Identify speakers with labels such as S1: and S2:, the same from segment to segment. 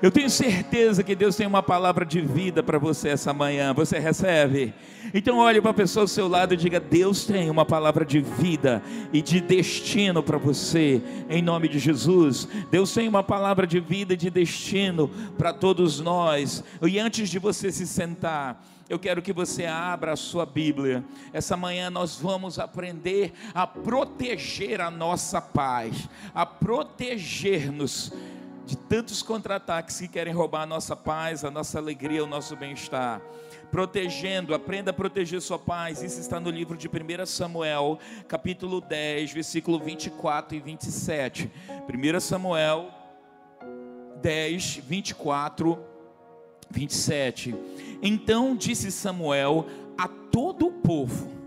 S1: Eu tenho certeza que Deus tem uma palavra de vida para você essa manhã. Você recebe? Então olhe para a pessoa ao seu lado e diga: Deus tem uma palavra de vida e de destino para você, em nome de Jesus. Deus tem uma palavra de vida e de destino para todos nós. E antes de você se sentar, eu quero que você abra a sua Bíblia. Essa manhã nós vamos aprender a proteger a nossa paz, a proteger-nos de tantos contra-ataques que querem roubar a nossa paz, a nossa alegria, o nosso bem-estar. Protegendo, aprenda a proteger sua paz. Isso está no livro de 1 Samuel, capítulo 10, versículo 24 e 27. 1 Samuel 10, 24, 27. Então disse Samuel a todo o povo: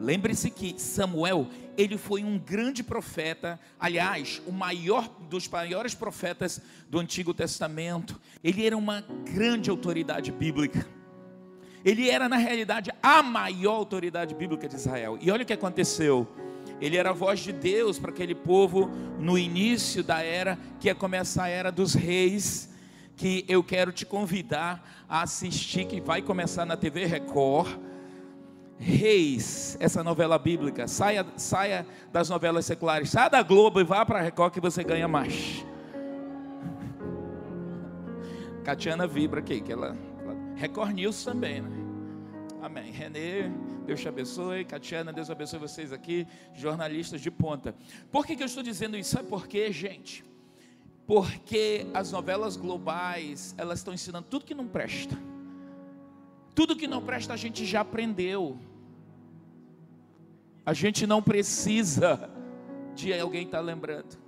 S1: Lembre-se que Samuel ele foi um grande profeta, aliás, o maior dos maiores profetas do Antigo Testamento. Ele era uma grande autoridade bíblica. Ele era, na realidade, a maior autoridade bíblica de Israel. E olha o que aconteceu. Ele era a voz de Deus para aquele povo no início da era, que ia começar a era dos reis, que eu quero te convidar a assistir, que vai começar na TV Record Reis, essa novela bíblica. Saia, saia das novelas seculares, saia da Globo e vá para a Record que você ganha mais. Catiana vibra aqui, que ela, ela Record News também, né? Amém. Renê, Deus te abençoe. Catiana, Deus abençoe vocês aqui, jornalistas de ponta. Por que, que eu estou dizendo isso? Sabe por quê, gente? Porque as novelas globais, elas estão ensinando tudo que não presta. Tudo que não presta a gente já aprendeu. A gente não precisa de alguém estar tá lembrando.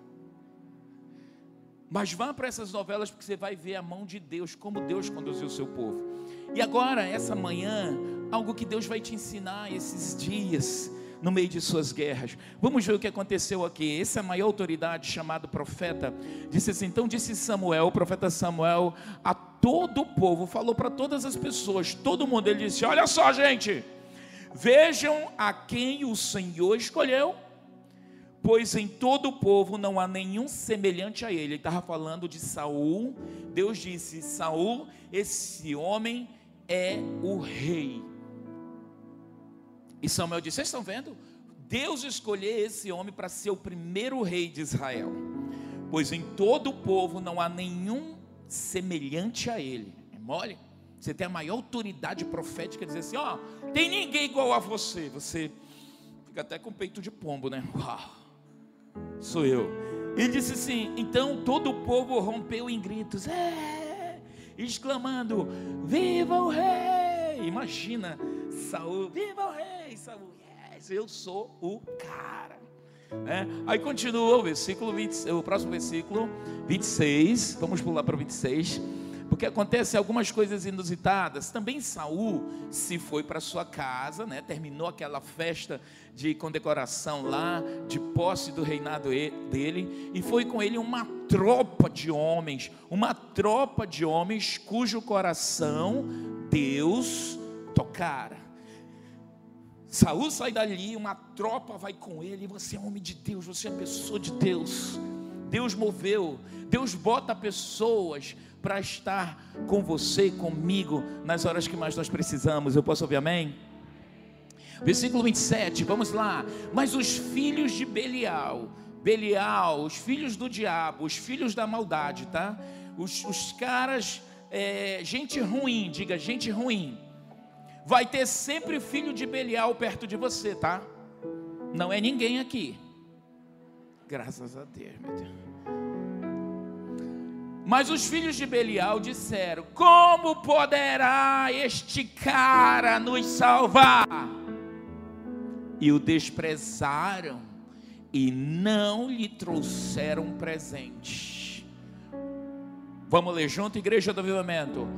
S1: Mas vá para essas novelas porque você vai ver a mão de Deus, como Deus conduziu o seu povo. E agora, essa manhã, algo que Deus vai te ensinar esses dias, no meio de suas guerras. Vamos ver o que aconteceu aqui. Essa maior autoridade, chamado profeta, disse assim: então disse Samuel, o profeta Samuel, a todo o povo, falou para todas as pessoas, todo mundo, ele disse: Olha só, gente, vejam a quem o Senhor escolheu, pois em todo o povo não há nenhum semelhante a ele. Ele estava falando de Saul. Deus disse: Saul, esse homem é o rei. E Samuel disse: Vocês estão vendo? Deus escolheu esse homem para ser o primeiro rei de Israel, pois em todo o povo não há nenhum semelhante a ele. É mole? Você tem a maior autoridade profética dizer assim: Ó, oh, tem ninguém igual a você. Você fica até com peito de pombo, né? Uau, sou eu. Ele disse assim: Então todo o povo rompeu em gritos, é, exclamando: Viva o rei! Imagina Saul, viva o rei, Saul, yes, eu sou o cara. É, aí continua o versículo 20, o próximo versículo 26, vamos pular para o 26, porque acontecem algumas coisas inusitadas. Também Saul se foi para sua casa, né, terminou aquela festa de condecoração lá, de posse do reinado dele, e foi com ele uma tropa de homens, uma tropa de homens cujo coração Deus tocara. Saul sai dali, uma tropa vai com ele. Você é homem de Deus, você é pessoa de Deus. Deus moveu, Deus bota pessoas para estar com você e comigo nas horas que mais nós precisamos. Eu posso ouvir amém? Versículo 27, vamos lá. Mas os filhos de Belial, Belial, os filhos do diabo, os filhos da maldade, tá? Os, os caras, é, gente ruim, diga gente ruim vai ter sempre filho de Belial perto de você, tá? Não é ninguém aqui. Graças a Deus, meu Deus. Mas os filhos de Belial disseram: Como poderá este cara nos salvar? E o desprezaram e não lhe trouxeram presente. Vamos ler junto, igreja do avivamento.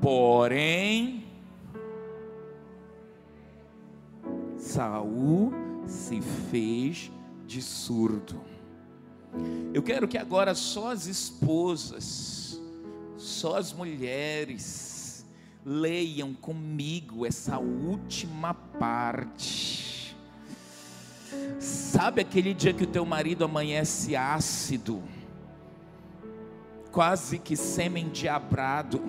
S1: Porém, Saul se fez de surdo. Eu quero que agora só as esposas, só as mulheres leiam comigo essa última parte. Sabe aquele dia que o teu marido amanhece ácido, quase que sêmen diabrado.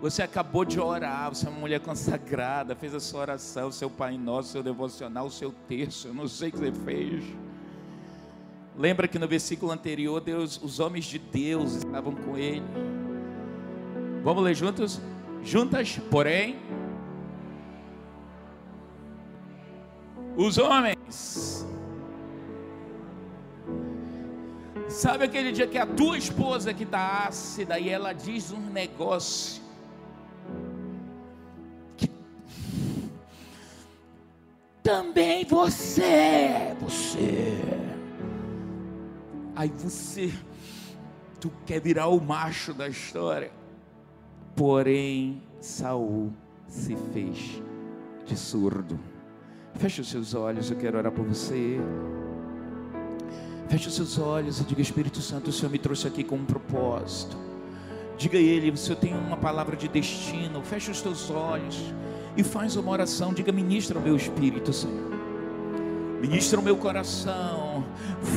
S1: Você acabou de orar, você é uma mulher consagrada, fez a sua oração, seu Pai Nosso, seu devocional, seu terço, eu não sei o que você fez. Lembra que no versículo anterior, Deus, os homens de Deus estavam com ele. Vamos ler juntos? Juntas, porém, os homens. Sabe aquele dia que a tua esposa que está ácida e ela diz um negócio também você, você. Aí você, tu quer virar o macho da história. Porém, Saul se fez de surdo. Feche os seus olhos, eu quero orar por você. Feche os seus olhos e diga: Espírito Santo, o Senhor me trouxe aqui com um propósito. Diga a Ele: o Senhor tem uma palavra de destino. Feche os teus olhos e faz uma oração. Diga: Ministra o meu espírito, Senhor. Ministra o meu coração.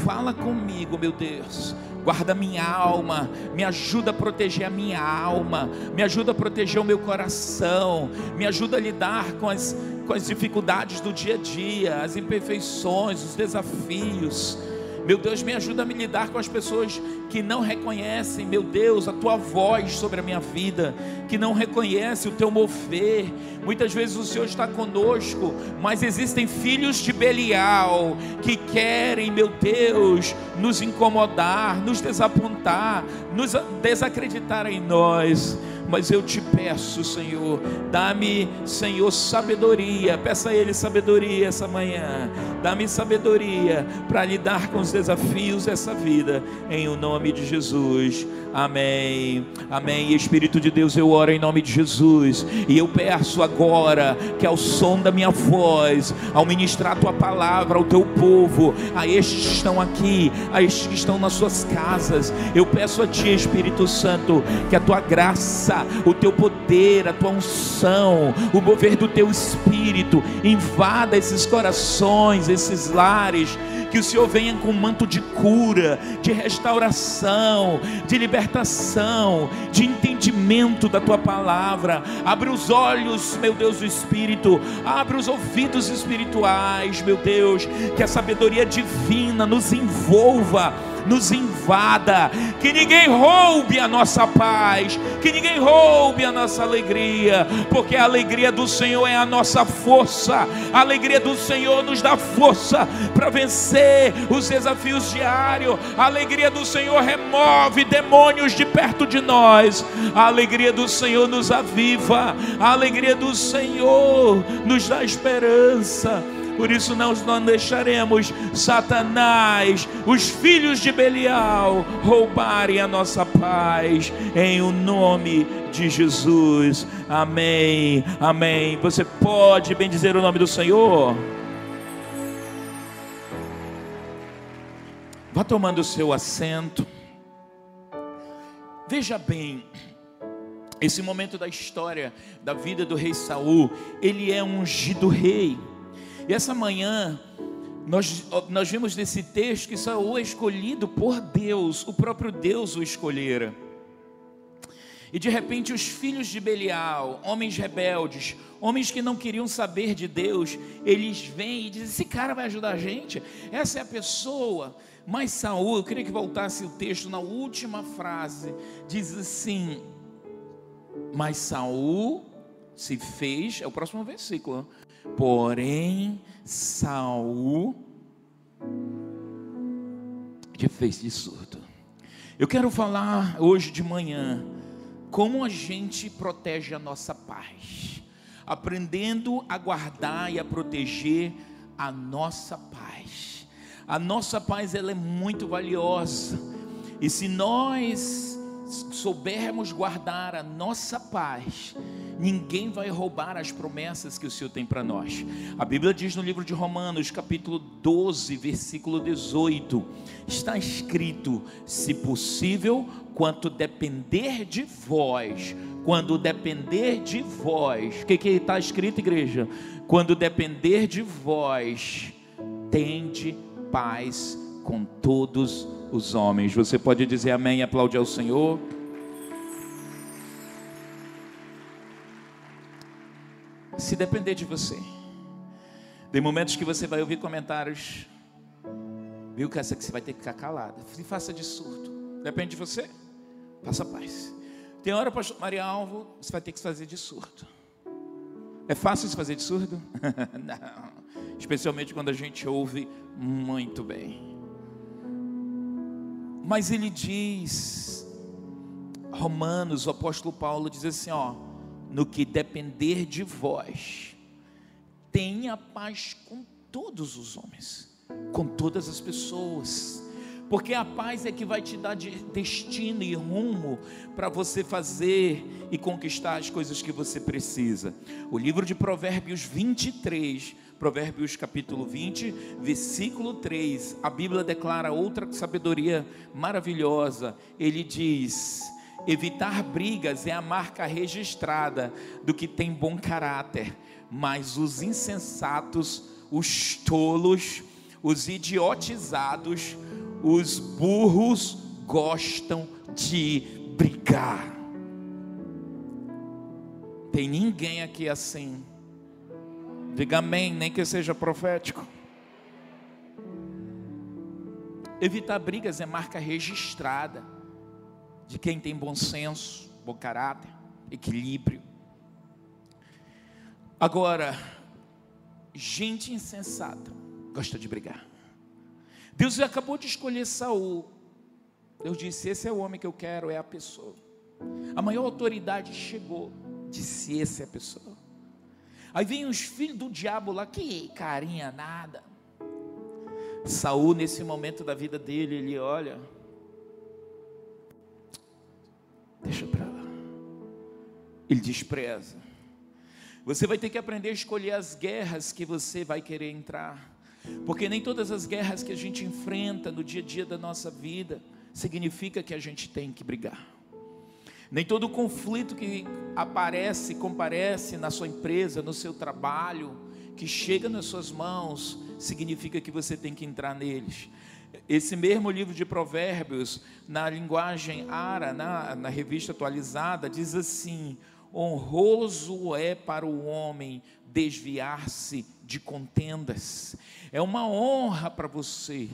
S1: Fala comigo, meu Deus. Guarda minha alma, me ajuda a proteger a minha alma, me ajuda a proteger o meu coração, me ajuda a lidar com as, com as dificuldades do dia a dia, as imperfeições, os desafios meu Deus, me ajuda a me lidar com as pessoas que não reconhecem, meu Deus, a tua voz sobre a minha vida, que não reconhecem o teu mover. Muitas vezes o Senhor está conosco, mas existem filhos de Belial que querem, meu Deus, nos incomodar, nos desapontar, nos desacreditar em nós mas eu te peço, Senhor, dá-me, Senhor, sabedoria. Peça a Ele sabedoria essa manhã. Dá-me sabedoria para lidar com os desafios dessa vida, em o nome de Jesus. Amém. Amém. Espírito de Deus, eu oro em nome de Jesus. E eu peço agora que ao som da minha voz, ao ministrar a tua palavra ao teu povo, a estes que estão aqui, a estes que estão nas suas casas, eu peço a ti, Espírito Santo, que a tua graça, o teu poder, a tua unção, o mover do teu espírito invada esses corações, esses lares que o Senhor venha com um manto de cura, de restauração, de libertação, de entendimento da tua palavra. Abre os olhos, meu Deus do Espírito, abre os ouvidos espirituais, meu Deus, que a sabedoria divina nos envolva nos invada, que ninguém roube a nossa paz, que ninguém roube a nossa alegria, porque a alegria do Senhor é a nossa força, a alegria do Senhor nos dá força para vencer os desafios diários, a alegria do Senhor remove demônios de perto de nós, a alegria do Senhor nos aviva, a alegria do Senhor nos dá esperança. Por isso nós não deixaremos Satanás, os filhos de Belial, roubarem a nossa paz, em o nome de Jesus. Amém. Amém. Você pode bendizer o nome do Senhor? Vá tomando o seu assento. Veja bem, esse momento da história da vida do rei Saul, ele é ungido rei. E essa manhã, nós, nós vimos nesse texto que Saul é escolhido por Deus, o próprio Deus o escolhera. E de repente os filhos de Belial, homens rebeldes, homens que não queriam saber de Deus, eles vêm e dizem: esse cara vai ajudar a gente, essa é a pessoa. Mas Saul, eu queria que voltasse o texto na última frase, diz assim: Mas Saul se fez, é o próximo versículo, Porém, Saul te fez de surdo. Eu quero falar hoje de manhã como a gente protege a nossa paz, aprendendo a guardar e a proteger a nossa paz. A nossa paz ela é muito valiosa. E se nós soubermos guardar a nossa paz, ninguém vai roubar as promessas que o Senhor tem para nós. A Bíblia diz no livro de Romanos, capítulo 12, versículo 18: está escrito: se possível, quanto depender de vós, quando depender de vós, o que está escrito, igreja? Quando depender de vós, tende paz com todos os homens. Você pode dizer amém e aplaudir ao Senhor? Se depender de você, tem momentos que você vai ouvir comentários, viu que essa que você vai ter que ficar calada. Se faça de surto. Depende de você. Faça paz. Tem hora, pastor Maria Alvo, você vai ter que fazer de surto. É fácil se fazer de surdo? Não. Especialmente quando a gente ouve muito bem. Mas ele diz, Romanos, o apóstolo Paulo diz assim: ó, no que depender de vós, tenha paz com todos os homens, com todas as pessoas porque a paz é que vai te dar destino e rumo para você fazer e conquistar as coisas que você precisa. O livro de Provérbios 23, Provérbios capítulo 20, versículo 3, a Bíblia declara outra sabedoria maravilhosa. Ele diz: Evitar brigas é a marca registrada do que tem bom caráter, mas os insensatos, os tolos, os idiotizados, os burros gostam de brigar. Tem ninguém aqui assim. Diga amém, nem que seja profético. Evitar brigas é marca registrada de quem tem bom senso, bom caráter, equilíbrio. Agora, gente insensata gosta de brigar. Deus acabou de escolher Saul. Deus disse: Esse é o homem que eu quero, é a pessoa. A maior autoridade chegou, disse: Esse é a pessoa. Aí vem os filhos do diabo lá, que carinha nada. Saul, nesse momento da vida dele, ele olha, deixa para lá. Ele despreza. Você vai ter que aprender a escolher as guerras que você vai querer entrar. Porque nem todas as guerras que a gente enfrenta no dia a dia da nossa vida significa que a gente tem que brigar. Nem todo conflito que aparece, comparece na sua empresa, no seu trabalho, que chega nas suas mãos, significa que você tem que entrar neles. Esse mesmo livro de Provérbios, na linguagem ara, na, na revista atualizada, diz assim: honroso é para o homem desviar-se de contendas. É uma honra para você,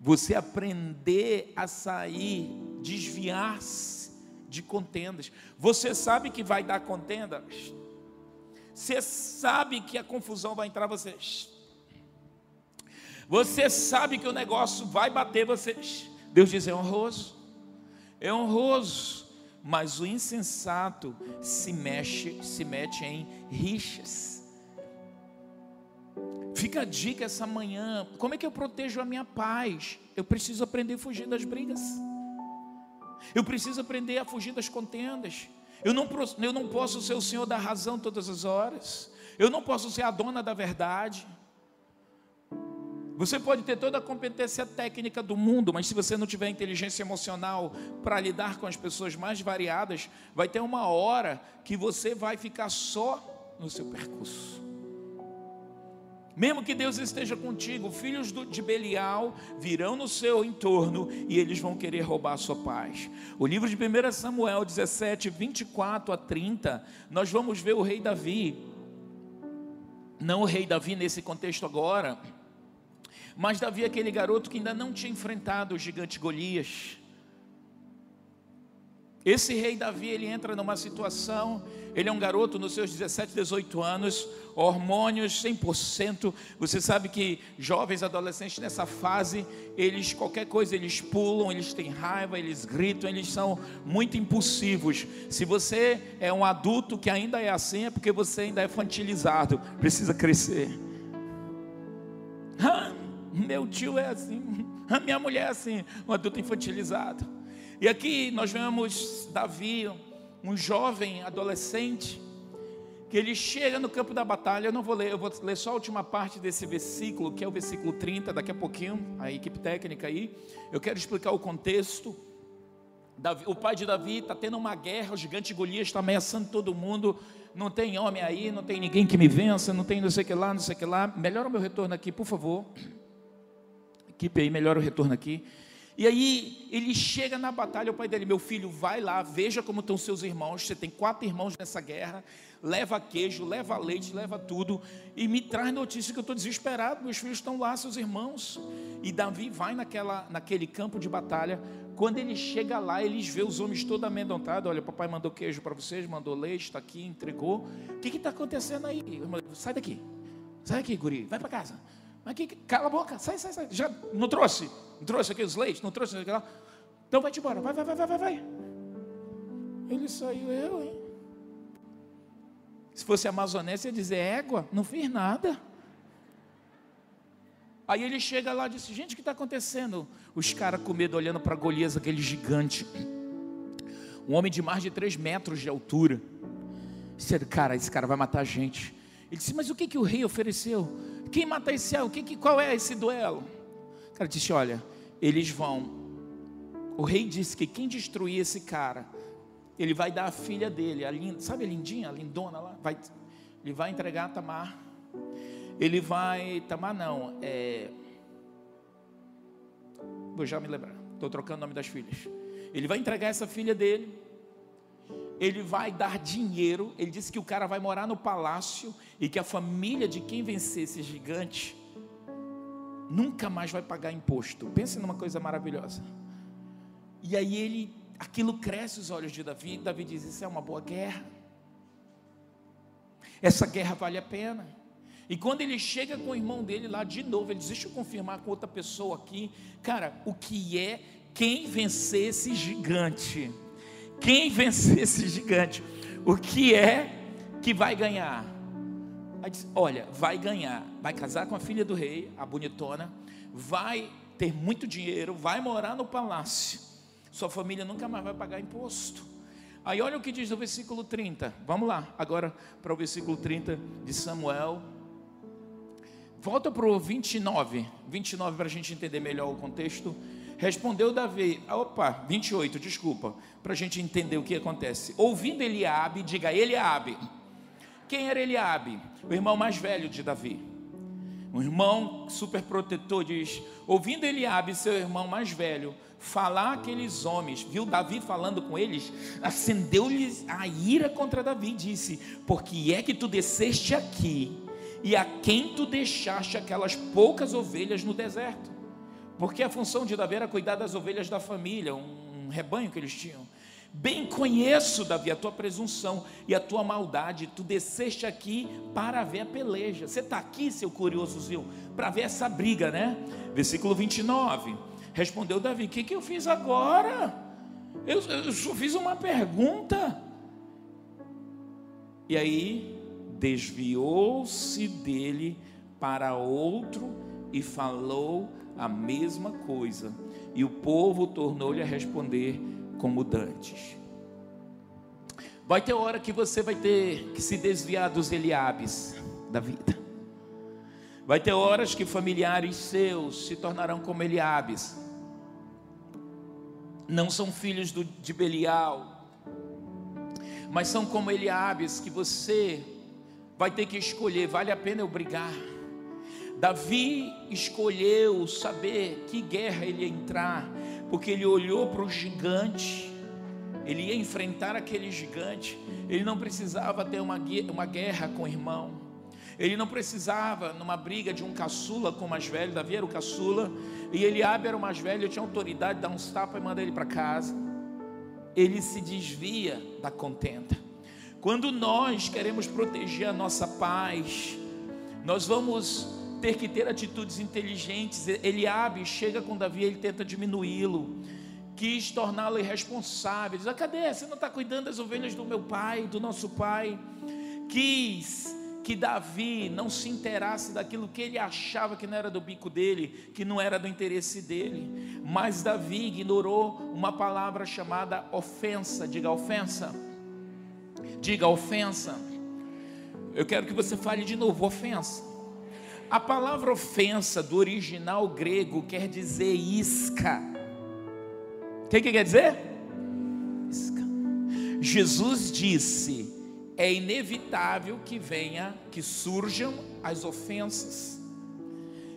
S1: você aprender a sair, desviar-se de contendas. Você sabe que vai dar contenda? Você sabe que a confusão vai entrar, você. Você sabe que o negócio vai bater, você. Deus diz: é honroso, é honroso, mas o insensato se mexe, se mete em rixas. Fica a dica essa manhã: como é que eu protejo a minha paz? Eu preciso aprender a fugir das brigas. Eu preciso aprender a fugir das contendas. Eu não, eu não posso ser o Senhor da razão todas as horas. Eu não posso ser a dona da verdade. Você pode ter toda a competência técnica do mundo, mas se você não tiver inteligência emocional para lidar com as pessoas mais variadas, vai ter uma hora que você vai ficar só no seu percurso. Mesmo que Deus esteja contigo, filhos de Belial virão no seu entorno e eles vão querer roubar a sua paz. O livro de 1 Samuel 17, 24 a 30, nós vamos ver o rei Davi. Não o rei Davi nesse contexto agora, mas Davi, aquele garoto que ainda não tinha enfrentado o gigante Golias. Esse rei Davi, ele entra numa situação, ele é um garoto nos seus 17, 18 anos, hormônios 100%. Você sabe que jovens adolescentes nessa fase, eles qualquer coisa eles pulam, eles têm raiva, eles gritam, eles são muito impulsivos. Se você é um adulto que ainda é assim, é porque você ainda é infantilizado, precisa crescer. Ah, meu tio é assim, a minha mulher é assim, um adulto infantilizado. E aqui nós vemos Davi, um jovem adolescente, que ele chega no campo da batalha. Eu não vou ler, eu vou ler só a última parte desse versículo, que é o versículo 30, daqui a pouquinho, a equipe técnica aí. Eu quero explicar o contexto. Davi, o pai de Davi está tendo uma guerra, o gigante Golias está ameaçando todo mundo. Não tem homem aí, não tem ninguém que me vença, não tem não sei que lá, não sei que lá. Melhora o meu retorno aqui, por favor. Equipe aí, melhora o retorno aqui. E aí ele chega na batalha, o pai dele, meu filho, vai lá, veja como estão seus irmãos. Você tem quatro irmãos nessa guerra. Leva queijo, leva leite, leva tudo. E me traz notícia que eu estou desesperado. Meus filhos estão lá, seus irmãos. E Davi vai naquela, naquele campo de batalha. Quando ele chega lá, eles vê os homens todos amedrontados. Olha, papai mandou queijo para vocês, mandou leite, está aqui, entregou. O que está acontecendo aí? Sai daqui. Sai daqui, guri. Vai para casa. Aqui, cala a boca, sai, sai, sai. Já não trouxe? Não trouxe aqui os leites? Não trouxe aquilo lá? Então vai-te embora, vai, vai, vai, vai, vai. Ele saiu, eu, hein? Se fosse amazonense, ia dizer, égua, não fiz nada. Aí ele chega lá e disse, gente, o que está acontecendo? Os caras com medo olhando para Golias, aquele gigante. Um homem de mais de 3 metros de altura. Disseram, cara, esse cara vai matar a gente. Ele disse, mas o que, que o rei ofereceu? Quem mata esse O que, que, qual é esse duelo? O cara disse: Olha, eles vão. O rei disse que quem destruir esse cara, ele vai dar a filha dele, a linda, sabe a lindinha, a lindona lá? Vai, ele vai entregar a Tamar. Ele vai. Tamar não, é. Vou já me lembrar, estou trocando o nome das filhas. Ele vai entregar essa filha dele ele vai dar dinheiro. Ele disse que o cara vai morar no palácio e que a família de quem vencer esse gigante nunca mais vai pagar imposto. Pense numa coisa maravilhosa. E aí ele, aquilo cresce os olhos de Davi. Davi diz: Isso é uma boa guerra. Essa guerra vale a pena. E quando ele chega com o irmão dele lá de novo, ele diz: Deixa eu confirmar com outra pessoa aqui. Cara, o que é quem vencer esse gigante? Quem vencer esse gigante, o que é que vai ganhar? Diz, olha, vai ganhar, vai casar com a filha do rei, a bonitona, vai ter muito dinheiro, vai morar no palácio, sua família nunca mais vai pagar imposto. Aí olha o que diz no versículo 30. Vamos lá, agora para o versículo 30 de Samuel. Volta para o 29, 29 para a gente entender melhor o contexto. Respondeu Davi, opa, 28, desculpa, para a gente entender o que acontece. Ouvindo Eliabe, diga Eliabe. Quem era Eliabe? O irmão mais velho de Davi. Um irmão super protetor diz: ouvindo Eliabe, seu irmão mais velho, falar aqueles homens, viu Davi falando com eles, acendeu-lhes a ira contra Davi, disse: Porque é que tu desceste aqui, e a quem tu deixaste aquelas poucas ovelhas no deserto? Porque a função de Davi era cuidar das ovelhas da família, um rebanho que eles tinham. Bem conheço, Davi, a tua presunção e a tua maldade. Tu desceste aqui para ver a peleja. Você está aqui, seu curiosozinho, para ver essa briga, né? Versículo 29. Respondeu Davi: O que, que eu fiz agora? Eu, eu só fiz uma pergunta. E aí, desviou-se dele para outro e falou a mesma coisa. E o povo tornou-lhe a responder como dantes. Vai ter hora que você vai ter que se desviar dos Eliabes da vida. Vai ter horas que familiares seus se tornarão como Eliabes. Não são filhos do, de Belial, mas são como Eliabes que você vai ter que escolher. Vale a pena eu brigar? Davi escolheu saber que guerra ele ia entrar, porque ele olhou para o gigante, ele ia enfrentar aquele gigante, ele não precisava ter uma, uma guerra com o irmão, ele não precisava numa briga de um caçula com o mais velho, Davi era o caçula, e Eliabe era o mais velho, tinha autoridade de dar uns tapas e mandar ele para casa. Ele se desvia da contenda. Quando nós queremos proteger a nossa paz, nós vamos ter que ter atitudes inteligentes. Eliabe chega com Davi, ele tenta diminuí-lo, quis torná-lo irresponsável. Diz: ah, cadê? Você não está cuidando das ovelhas do meu pai, do nosso pai? Quis que Davi não se inteirasse daquilo que ele achava que não era do bico dele, que não era do interesse dele. Mas Davi ignorou uma palavra chamada ofensa. Diga ofensa. Diga ofensa. Eu quero que você fale de novo, ofensa. A palavra ofensa do original grego quer dizer isca. O que, que quer dizer? Isca. Jesus disse: é inevitável que venha, que surjam as ofensas.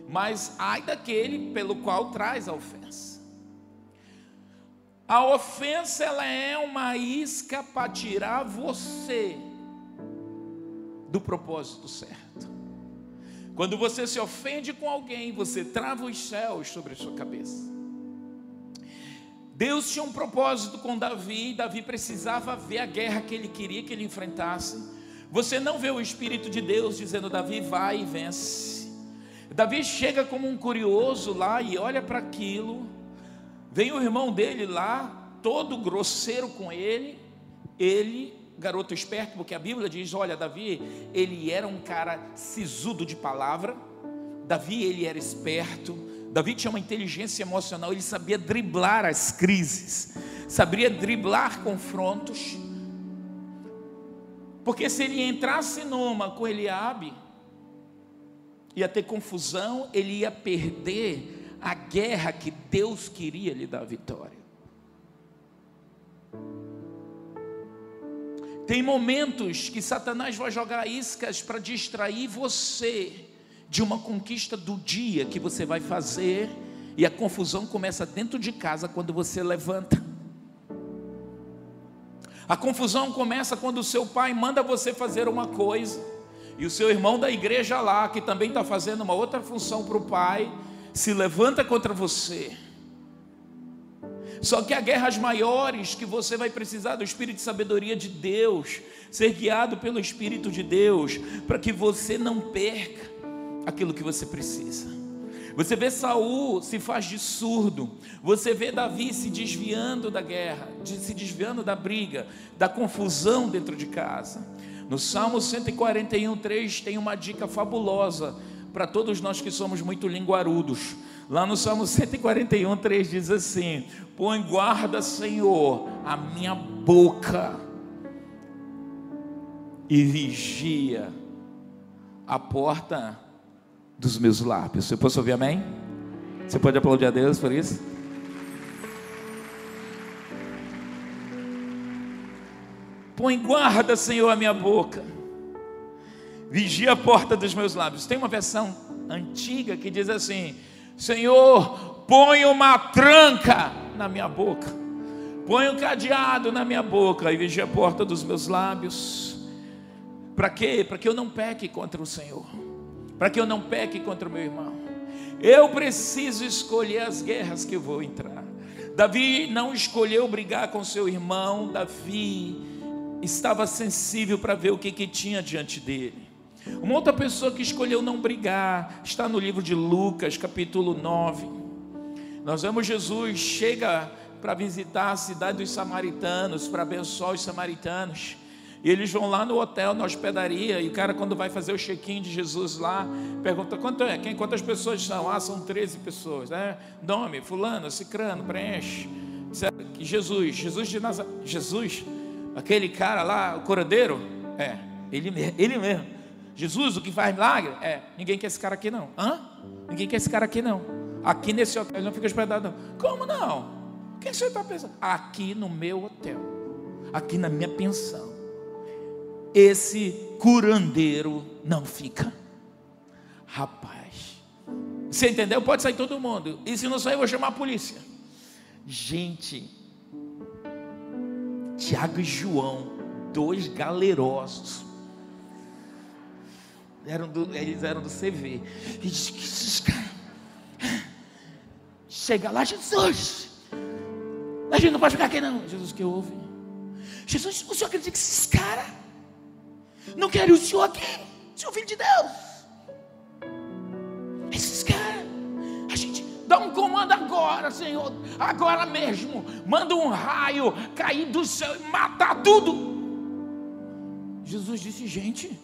S1: mas ai daquele pelo qual traz a ofensa. A ofensa ela é uma isca para tirar você do propósito certo. Quando você se ofende com alguém, você trava os céus sobre a sua cabeça. Deus tinha um propósito com Davi, Davi precisava ver a guerra que ele queria que ele enfrentasse. Você não vê o Espírito de Deus dizendo, Davi, vai e vence. Davi chega como um curioso lá e olha para aquilo. Vem o irmão dele lá, todo grosseiro com ele. Ele, garoto esperto, porque a Bíblia diz: olha, Davi, ele era um cara sisudo de palavra. Davi, ele era esperto. Davi tinha uma inteligência emocional, ele sabia driblar as crises, sabia driblar confrontos. Porque se ele entrasse numa com Eliabe, ia ter confusão, ele ia perder a guerra que Deus queria lhe dar vitória. Tem momentos que Satanás vai jogar iscas para distrair você de uma conquista do dia que você vai fazer, e a confusão começa dentro de casa quando você levanta. A confusão começa quando o seu pai manda você fazer uma coisa, e o seu irmão da igreja lá, que também está fazendo uma outra função para o pai, se levanta contra você. Só que há guerras maiores que você vai precisar do Espírito de sabedoria de Deus, ser guiado pelo Espírito de Deus, para que você não perca aquilo que você precisa. Você vê Saul se faz de surdo. Você vê Davi se desviando da guerra, se desviando da briga, da confusão dentro de casa. No Salmo 141, 3 tem uma dica fabulosa para todos nós que somos muito linguarudos. Lá no Salmo 141, 3 diz assim: Põe guarda, Senhor, a minha boca e vigia a porta dos meus lábios. Você pode ouvir amém? Você pode aplaudir a Deus por isso? Põe guarda, Senhor, a minha boca. Vigia a porta dos meus lábios. Tem uma versão antiga que diz assim: Senhor, põe uma tranca na minha boca. Põe um cadeado na minha boca e vigia a porta dos meus lábios. Para quê? Para que eu não peque contra o Senhor para que eu não peque contra o meu irmão. Eu preciso escolher as guerras que eu vou entrar. Davi não escolheu brigar com seu irmão, Davi estava sensível para ver o que, que tinha diante dele. Uma outra pessoa que escolheu não brigar está no livro de Lucas, capítulo 9. Nós vemos Jesus chega para visitar a cidade dos samaritanos, para abençoar os samaritanos. E eles vão lá no hotel, na hospedaria, e o cara, quando vai fazer o check-in de Jesus lá, pergunta: quanto é? Quem, quantas pessoas são? Ah, são 13 pessoas, né? Nome, Fulano, Cicrano, preenche. Jesus, Jesus de Nazaré, Jesus, aquele cara lá, o curandeiro, é, ele ele mesmo. Jesus, o que faz milagre? É, ninguém quer esse cara aqui não. Hã? Ninguém quer esse cara aqui não. Aqui nesse hotel não fica hospedado não. Como não? O que você está pensando? Aqui no meu hotel, aqui na minha pensão esse curandeiro não fica. Rapaz, você entendeu? Pode sair todo mundo. E se não sair, eu vou chamar a polícia. Gente, Tiago e João, dois galerosos, eram do, eles eram do CV. E disse que esses caras. Chega lá, Jesus. A gente não pode ficar aqui, não. Jesus, que houve? Jesus, o senhor acredita que esses caras não quero o Senhor aqui, Senhor Filho de Deus. Esses caras, a gente dá um comando agora, Senhor, agora mesmo. Manda um raio cair do céu e matar tudo. Jesus disse: gente,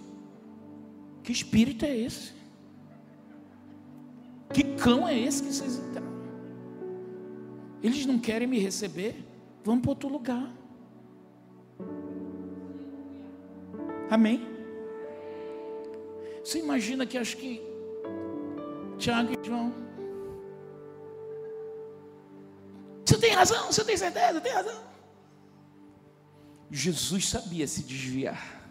S1: que espírito é esse? Que cão é esse que vocês entraram? Eles não querem me receber? Vamos para outro lugar. Amém? Você imagina que acho que Tiago e João. Você tem razão, você tem certeza, tem razão. Jesus sabia se desviar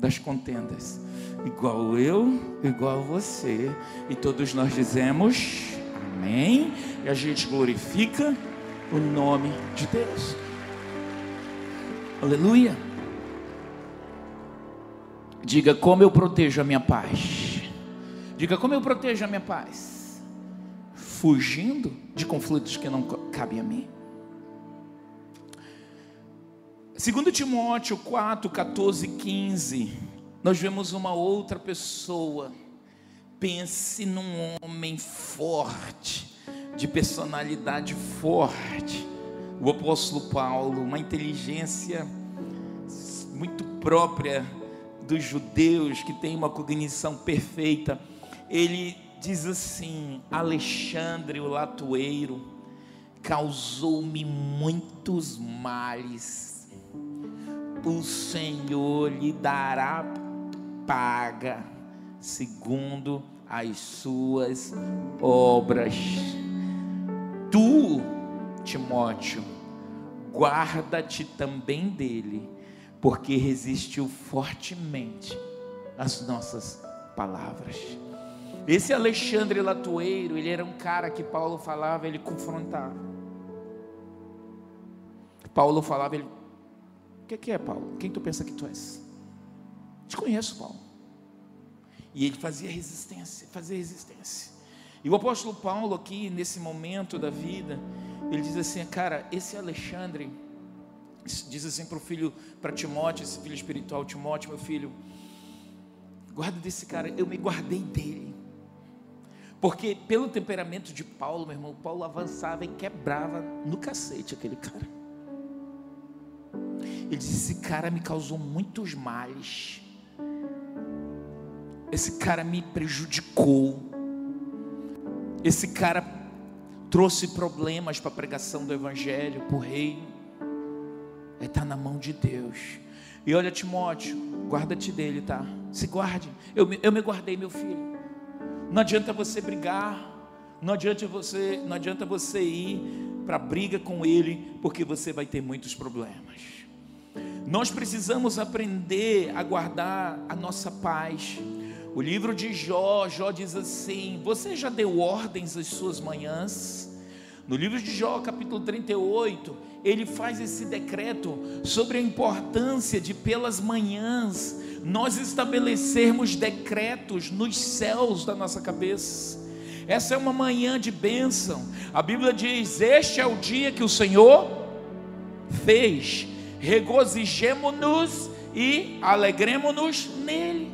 S1: das contendas, igual eu, igual você, e todos nós dizemos amém, e a gente glorifica o nome de Deus. Aleluia. Diga como eu protejo a minha paz. Diga como eu protejo a minha paz. Fugindo de conflitos que não cabem a mim. Segundo Timóteo 4, 14 e 15, nós vemos uma outra pessoa. Pense num homem forte, de personalidade forte. O apóstolo Paulo, uma inteligência muito própria dos judeus, que tem uma cognição perfeita. Ele diz assim: Alexandre o latoeiro causou-me muitos males o Senhor lhe dará paga segundo as suas obras. Tu, Timóteo, guarda-te também dele, porque resistiu fortemente às nossas palavras. Esse Alexandre Latoeiro, ele era um cara que Paulo falava, ele confrontava. Paulo falava, ele que, que é, Paulo? Quem tu pensa que tu és? Te conheço, Paulo. E ele fazia resistência, fazia resistência. E o apóstolo Paulo, aqui, nesse momento da vida, ele diz assim: Cara, esse Alexandre, diz assim para o filho, para Timóteo, esse filho espiritual, Timóteo, meu filho, guarda desse cara, eu me guardei dele. Porque pelo temperamento de Paulo, meu irmão, Paulo avançava e quebrava no cacete aquele cara. Ele disse: Esse cara me causou muitos males. Esse cara me prejudicou. Esse cara trouxe problemas para a pregação do Evangelho, para o reino. Está na mão de Deus. E olha, Timóteo, guarda-te dele, tá? Se guarde. Eu, eu me guardei, meu filho. Não adianta você brigar. Não adianta você, não adianta você ir para briga com ele, porque você vai ter muitos problemas. Nós precisamos aprender a guardar a nossa paz. O livro de Jó, Jó diz assim: Você já deu ordens às suas manhãs? No livro de Jó, capítulo 38, ele faz esse decreto sobre a importância de, pelas manhãs, nós estabelecermos decretos nos céus da nossa cabeça. Essa é uma manhã de bênção. A Bíblia diz: Este é o dia que o Senhor fez regozijemo-nos e alegremos-nos nele.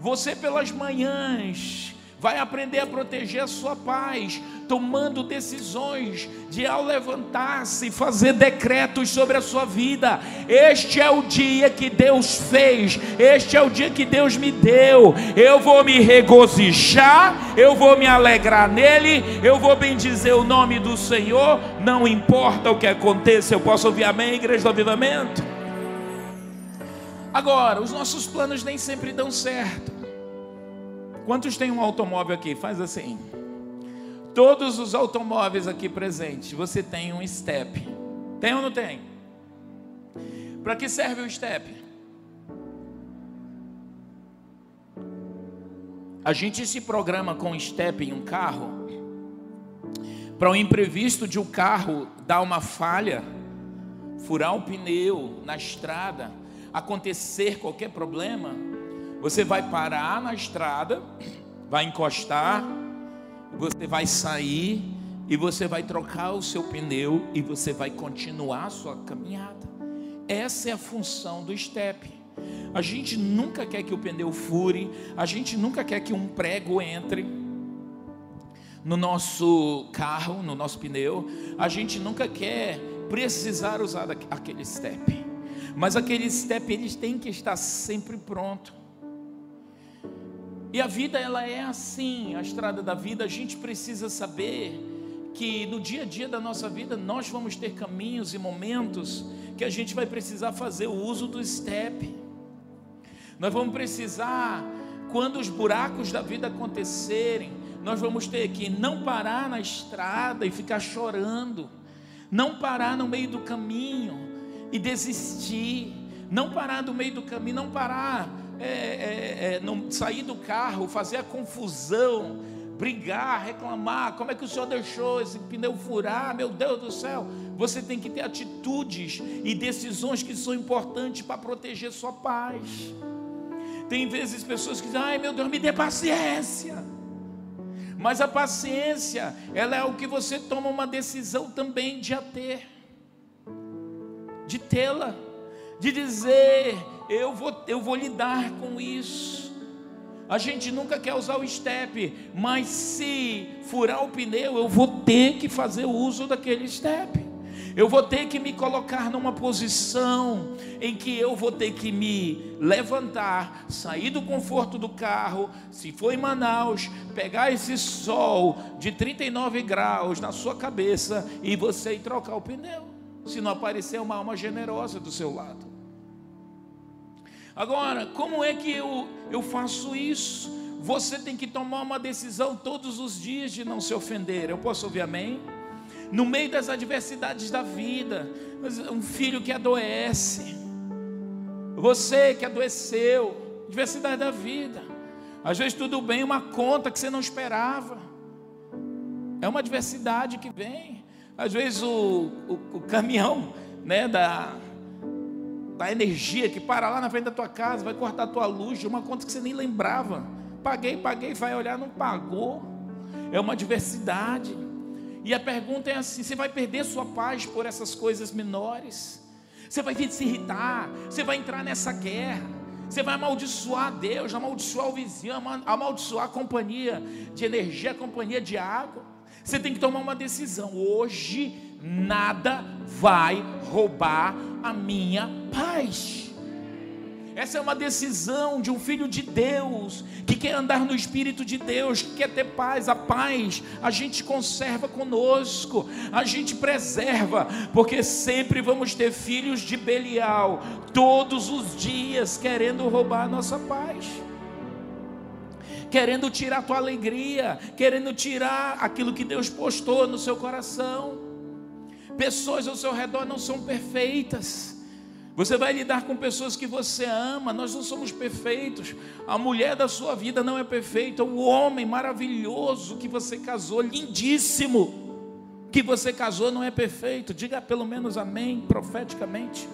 S1: Você pelas manhãs vai aprender a proteger a sua paz, tomando decisões de ao levantar-se fazer decretos sobre a sua vida. Este é o dia que Deus fez, este é o dia que Deus me deu. Eu vou me regozijar, eu vou me alegrar nele, eu vou bendizer o nome do Senhor, não importa o que aconteça. Eu posso ouvir amém, igreja do avivamento? Agora, os nossos planos nem sempre dão certo. Quantos tem um automóvel aqui? Faz assim. Todos os automóveis aqui presentes, você tem um step. Tem ou não tem? Para que serve o step? A gente se programa com step em um carro para o imprevisto de o um carro dar uma falha, furar um pneu na estrada, acontecer qualquer problema, você vai parar na estrada, vai encostar, você vai sair e você vai trocar o seu pneu e você vai continuar a sua caminhada. Essa é a função do step. A gente nunca quer que o pneu fure, a gente nunca quer que um prego entre no nosso carro, no nosso pneu, a gente nunca quer precisar usar aquele step. Mas aquele step eles têm que estar sempre pronto. E a vida ela é assim, a estrada da vida, a gente precisa saber que no dia a dia da nossa vida nós vamos ter caminhos e momentos que a gente vai precisar fazer o uso do step. Nós vamos precisar, quando os buracos da vida acontecerem, nós vamos ter que não parar na estrada e ficar chorando, não parar no meio do caminho e desistir, Não parar do meio do caminho, não parar, é, é, é, sair do carro, fazer a confusão, brigar, reclamar. Como é que o senhor deixou esse pneu furar? Meu Deus do céu. Você tem que ter atitudes e decisões que são importantes para proteger sua paz. Tem vezes pessoas que dizem: ai meu Deus, me dê paciência. Mas a paciência, ela é o que você toma uma decisão também de a ter, de tê-la, de dizer: eu vou, eu vou lidar com isso. A gente nunca quer usar o step, mas se furar o pneu, eu vou ter que fazer uso daquele step. Eu vou ter que me colocar numa posição em que eu vou ter que me levantar, sair do conforto do carro, se for em Manaus, pegar esse sol de 39 graus na sua cabeça e você ir trocar o pneu. Se não aparecer uma alma generosa do seu lado. Agora, como é que eu, eu faço isso? Você tem que tomar uma decisão todos os dias de não se ofender. Eu posso ouvir amém? no meio das adversidades da vida, um filho que adoece, você que adoeceu, adversidade da vida, às vezes tudo bem, uma conta que você não esperava, é uma adversidade que vem, às vezes o, o, o caminhão né, da, da energia que para lá na frente da tua casa, vai cortar a tua luz de uma conta que você nem lembrava. Paguei, paguei, vai olhar, não pagou. É uma adversidade. E a pergunta é assim: você vai perder sua paz por essas coisas menores? Você vai vir se irritar? Você vai entrar nessa guerra? Você vai amaldiçoar Deus, amaldiçoar o vizinho, amaldiçoar a companhia de energia, a companhia de água? Você tem que tomar uma decisão. Hoje nada vai roubar a minha paz. Essa é uma decisão de um filho de Deus, que quer andar no Espírito de Deus, que quer ter paz. A paz a gente conserva conosco, a gente preserva, porque sempre vamos ter filhos de Belial, todos os dias querendo roubar a nossa paz querendo tirar a tua alegria, querendo tirar aquilo que Deus postou no seu coração. Pessoas ao seu redor não são perfeitas. Você vai lidar com pessoas que você ama, nós não somos perfeitos. A mulher da sua vida não é perfeita, o homem maravilhoso que você casou, lindíssimo, que você casou não é perfeito. Diga pelo menos amém, profeticamente.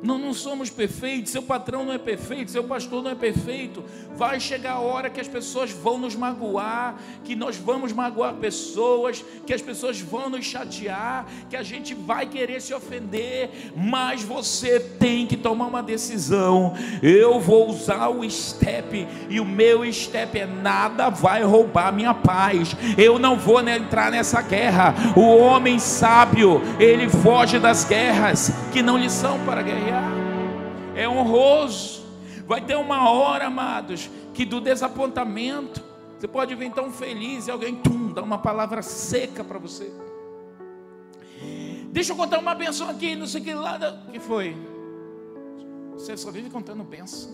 S1: Não, não somos perfeitos, seu patrão não é perfeito, seu pastor não é perfeito. Vai chegar a hora que as pessoas vão nos magoar, que nós vamos magoar pessoas, que as pessoas vão nos chatear, que a gente vai querer se ofender, mas você tem que tomar uma decisão. Eu vou usar o step, e o meu step é nada vai roubar minha paz. Eu não vou entrar nessa guerra. O homem sábio, ele foge das guerras que não lhe são para guerrear é honroso. Vai ter uma hora, amados, que do desapontamento, você pode vir tão feliz e alguém tum, dá uma palavra seca para você. Deixa eu contar uma benção aqui, não sei que lá. que foi? Você só vive contando benção.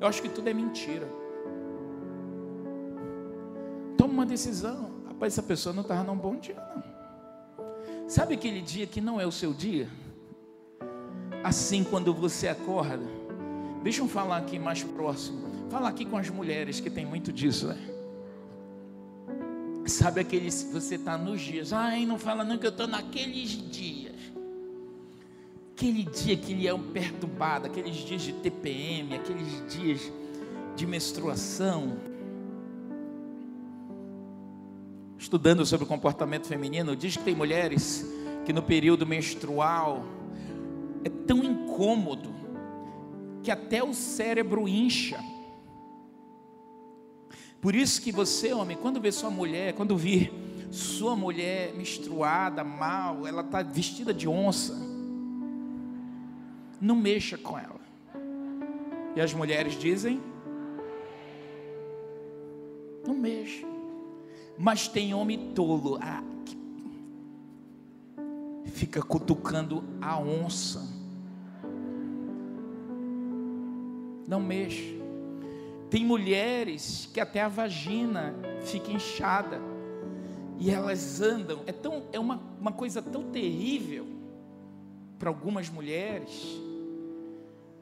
S1: Eu acho que tudo é mentira. Toma uma decisão. Rapaz, essa pessoa não estava num bom dia, não. Sabe aquele dia que não é o seu dia? Assim quando você acorda. Deixa eu falar aqui mais próximo. Falar aqui com as mulheres que tem muito disso, né? Sabe aqueles você está nos dias, ai, não fala não que eu estou naqueles dias. Aquele dia que ele é um perturbado, aqueles dias de TPM, aqueles dias de menstruação. Estudando sobre o comportamento feminino, diz que tem mulheres que no período menstrual é tão incômodo que até o cérebro incha. Por isso que você, homem, quando vê sua mulher, quando vir sua mulher menstruada, mal, ela está vestida de onça, não mexa com ela. E as mulheres dizem: não mexa. Mas tem homem tolo, ah, fica cutucando a onça. não mexa. Tem mulheres que até a vagina fica inchada e elas andam. É, tão, é uma, uma coisa tão terrível para algumas mulheres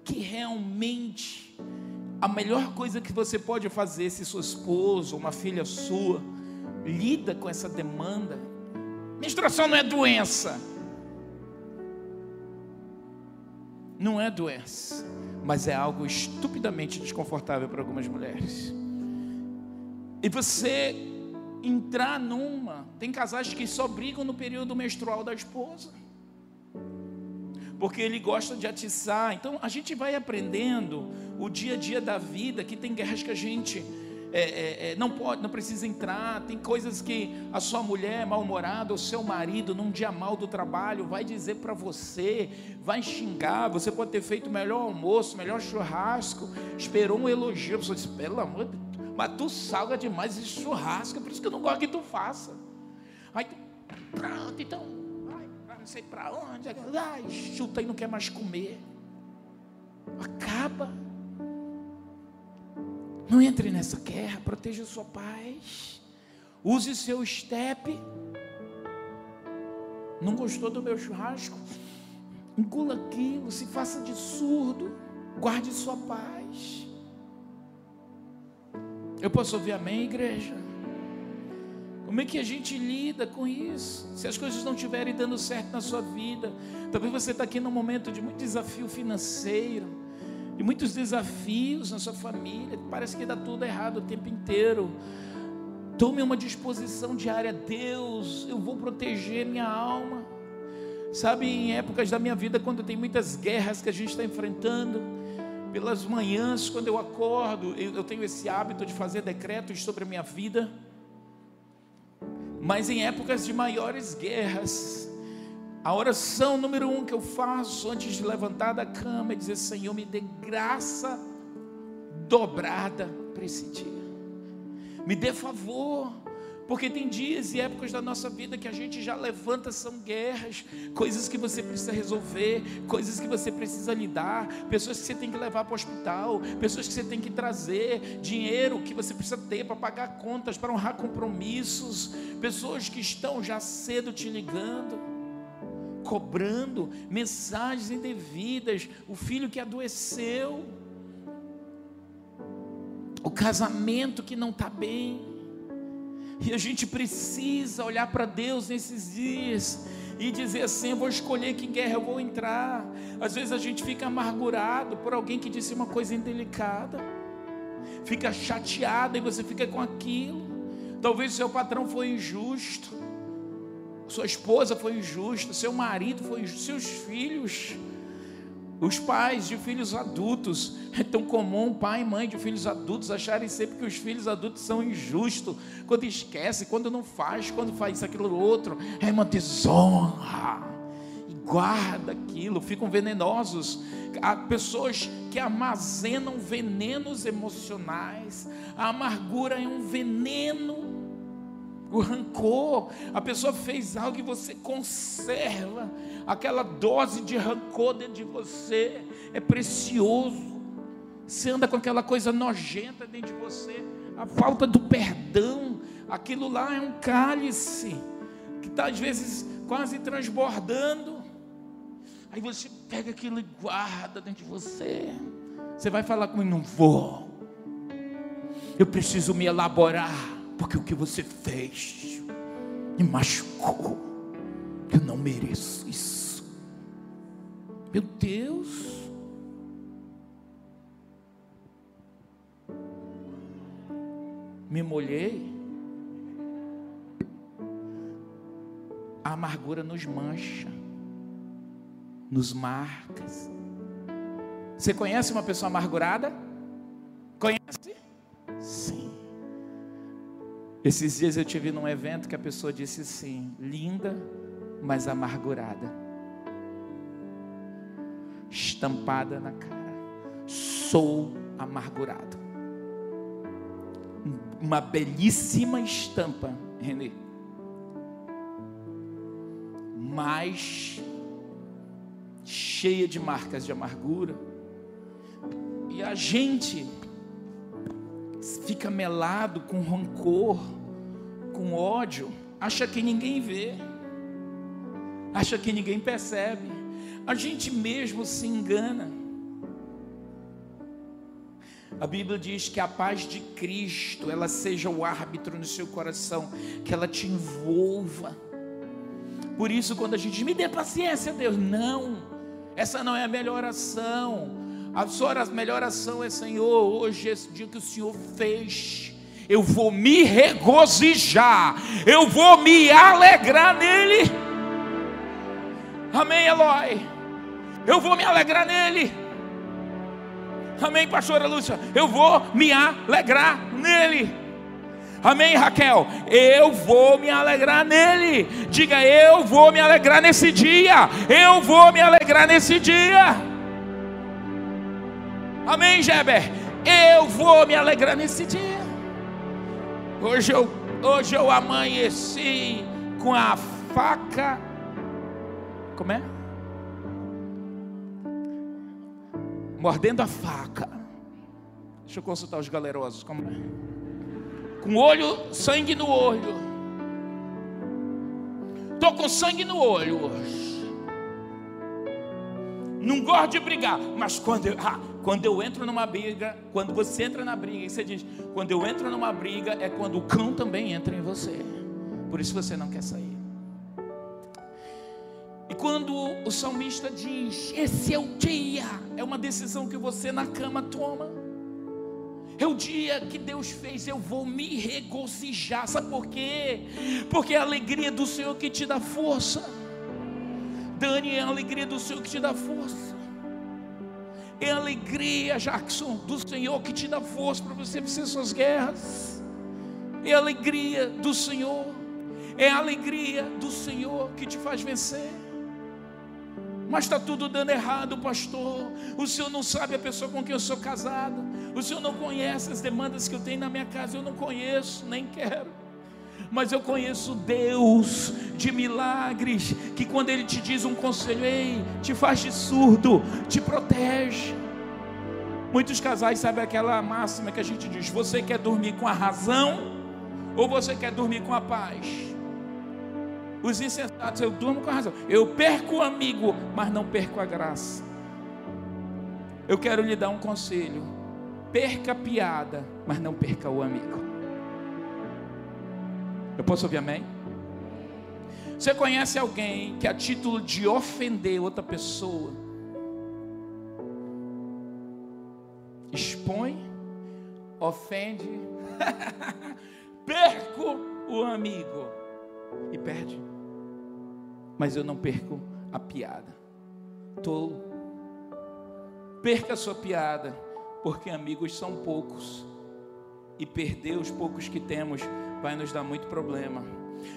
S1: que realmente a melhor coisa que você pode fazer se sua esposa, uma filha sua, lida com essa demanda. Menstruação não é doença. Não é doença, mas é algo estupidamente desconfortável para algumas mulheres. E você entrar numa, tem casais que só brigam no período menstrual da esposa porque ele gosta de atiçar. Então a gente vai aprendendo o dia a dia da vida, que tem guerras que a gente é, é, é, não pode, não precisa entrar. Tem coisas que a sua mulher mal-humorada, o seu marido, num dia mal do trabalho, vai dizer para você, vai xingar. Você pode ter feito o melhor almoço, melhor churrasco, esperou um elogio. A pessoa diz: pelo amor de Deus, mas tu salga demais esse churrasco, por isso que eu não gosto que tu faça. Aí, pronto, então não sei para onde, ai, chuta e não quer mais comer. Acaba. Não entre nessa guerra, proteja sua paz. Use seu estepe. Não gostou do meu churrasco? Engula aquilo, se faça de surdo, guarde sua paz. Eu posso ouvir amém, igreja? Como é que a gente lida com isso? Se as coisas não estiverem dando certo na sua vida, talvez você está aqui num momento de muito desafio financeiro, de muitos desafios na sua família, parece que dá tudo errado o tempo inteiro. Tome uma disposição diária, Deus, eu vou proteger minha alma. Sabe, em épocas da minha vida, quando tem muitas guerras que a gente está enfrentando, pelas manhãs, quando eu acordo, eu tenho esse hábito de fazer decretos sobre a minha vida. Mas em épocas de maiores guerras, a oração número um que eu faço antes de levantar da cama é dizer: Senhor, me dê graça dobrada para esse dia, me dê favor. Porque tem dias e épocas da nossa vida que a gente já levanta são guerras, coisas que você precisa resolver, coisas que você precisa lidar, pessoas que você tem que levar para o hospital, pessoas que você tem que trazer, dinheiro que você precisa ter para pagar contas, para honrar compromissos, pessoas que estão já cedo te ligando, cobrando mensagens indevidas, o filho que adoeceu, o casamento que não está bem. E a gente precisa olhar para Deus nesses dias e dizer assim: eu vou escolher que guerra eu vou entrar. Às vezes a gente fica amargurado por alguém que disse uma coisa indelicada, fica chateado e você fica com aquilo. Talvez seu patrão foi injusto, sua esposa foi injusta, seu marido foi injusto, seus filhos os pais de filhos adultos, é tão comum pai e mãe de filhos adultos acharem sempre que os filhos adultos são injustos, quando esquece, quando não faz, quando faz aquilo, outro, é uma desonra, guarda aquilo, ficam venenosos. Há pessoas que armazenam venenos emocionais, a amargura é um veneno o rancor, a pessoa fez algo e você conserva aquela dose de rancor dentro de você, é precioso. Você anda com aquela coisa nojenta dentro de você, a falta do perdão, aquilo lá é um cálice que está às vezes quase transbordando. Aí você pega aquilo e guarda dentro de você. Você vai falar comigo, não vou. Eu preciso me elaborar porque o que você fez me machucou. Eu não mereço isso. Meu Deus. Me molhei. A amargura nos mancha, nos marcas. Você conhece uma pessoa amargurada? Conhece? Sim. Esses dias eu tive num evento que a pessoa disse assim: linda, mas amargurada, estampada na cara. Sou amargurado. Uma belíssima estampa, Renê. Mas cheia de marcas de amargura. E a gente fica melado com rancor, com ódio, acha que ninguém vê, acha que ninguém percebe, a gente mesmo se engana. A Bíblia diz que a paz de Cristo, ela seja o árbitro no seu coração, que ela te envolva. Por isso, quando a gente diz, me dê paciência, Deus, não, essa não é a melhor oração. A sua melhor oração é, Senhor, hoje, esse dia que o Senhor fez, eu vou me regozijar, eu vou me alegrar nele. Amém, Eloy? Eu vou me alegrar nele. Amém, pastora Lúcia? Eu vou me alegrar nele. Amém, Raquel? Eu vou me alegrar nele. Diga, eu vou me alegrar nesse dia. Eu vou me alegrar nesse dia. Amém, Geber? Eu vou me alegrar nesse dia. Hoje eu, hoje eu amanheci com a faca. Como é? mordendo a faca. Deixa eu consultar os galerosos. Como é? Com olho, sangue no olho. Estou com sangue no olho hoje. Não gosto de brigar, mas quando eu, ah, quando eu entro numa briga, quando você entra na briga, e você diz: quando eu entro numa briga, é quando o cão também entra em você. Por isso você não quer sair. E quando o salmista diz: Esse é o dia, é uma decisão que você na cama toma. É o dia que Deus fez, eu vou me regozijar. Sabe por quê? Porque é a alegria do Senhor que te dá força. Dani, é a alegria do Senhor que te dá força. É a alegria, Jackson, do Senhor que te dá força para você vencer suas guerras. É a alegria do Senhor. É a alegria do Senhor que te faz vencer mas está tudo dando errado, pastor. O senhor não sabe a pessoa com quem eu sou casado. O senhor não conhece as demandas que eu tenho na minha casa. Eu não conheço, nem quero. Mas eu conheço Deus de milagres, que quando Ele te diz um conselho, ei, te faz de surdo, te protege. Muitos casais sabem aquela máxima que a gente diz: você quer dormir com a razão ou você quer dormir com a paz? Os insensatos, eu durmo com a razão. Eu perco o amigo, mas não perco a graça. Eu quero lhe dar um conselho. Perca a piada, mas não perca o amigo. Eu posso ouvir amém? Você conhece alguém que a título de ofender outra pessoa expõe, ofende, perco o amigo e perde mas eu não perco a piada. Tolo. Perca a sua piada, porque amigos são poucos. E perder os poucos que temos vai nos dar muito problema.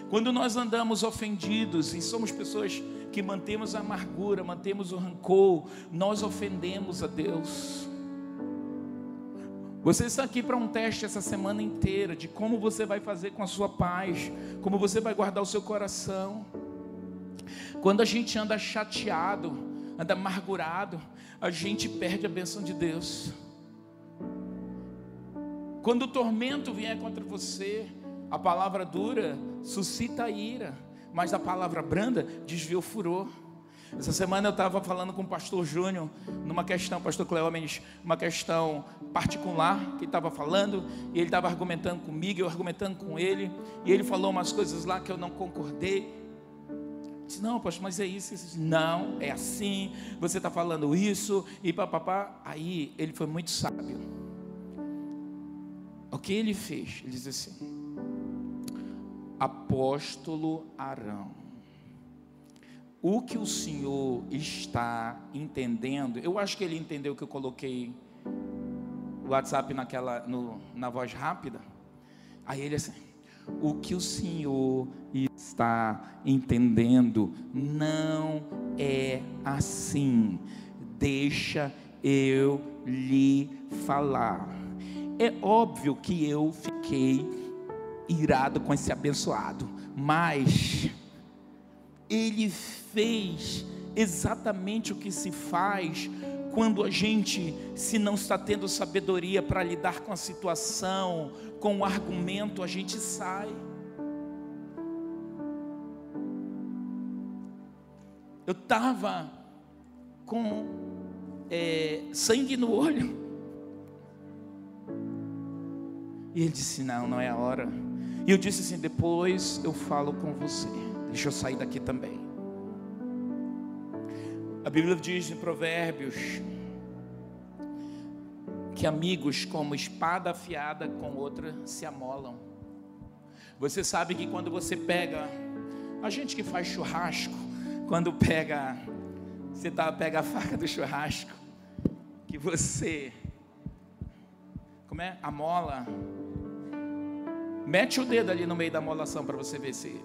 S1: Quando nós andamos ofendidos e somos pessoas que mantemos a amargura, mantemos o rancor, nós ofendemos a Deus. Você está aqui para um teste essa semana inteira de como você vai fazer com a sua paz, como você vai guardar o seu coração. Quando a gente anda chateado, anda amargurado, a gente perde a bênção de Deus. Quando o tormento vier contra você, a palavra dura suscita a ira, mas a palavra branda desvia o furor. Essa semana eu estava falando com o pastor Júnior, numa questão, pastor Cleómenes, uma questão particular que estava falando, e ele estava argumentando comigo, eu argumentando com ele, e ele falou umas coisas lá que eu não concordei, Disse, não, pastor, mas é isso. Disse, não, é assim. Você está falando isso e papapá. Aí ele foi muito sábio. O que ele fez? Ele diz assim: Apóstolo Arão, o que o senhor está entendendo? Eu acho que ele entendeu que eu coloquei o WhatsApp naquela, no, na voz rápida. Aí ele assim o que o Senhor está entendendo. Não é assim. Deixa eu lhe falar. É óbvio que eu fiquei irado com esse abençoado, mas ele fez exatamente o que se faz quando a gente, se não está tendo sabedoria para lidar com a situação, com o argumento, a gente sai. Eu estava com é, sangue no olho. E ele disse: Não, não é a hora. E eu disse assim: Depois eu falo com você. Deixa eu sair daqui também. A Bíblia diz em Provérbios que amigos como espada afiada com outra se amolam. Você sabe que quando você pega a gente que faz churrasco, quando pega você tá, pega a faca do churrasco, que você como é? A mola Mete o dedo ali no meio da molação para você ver se.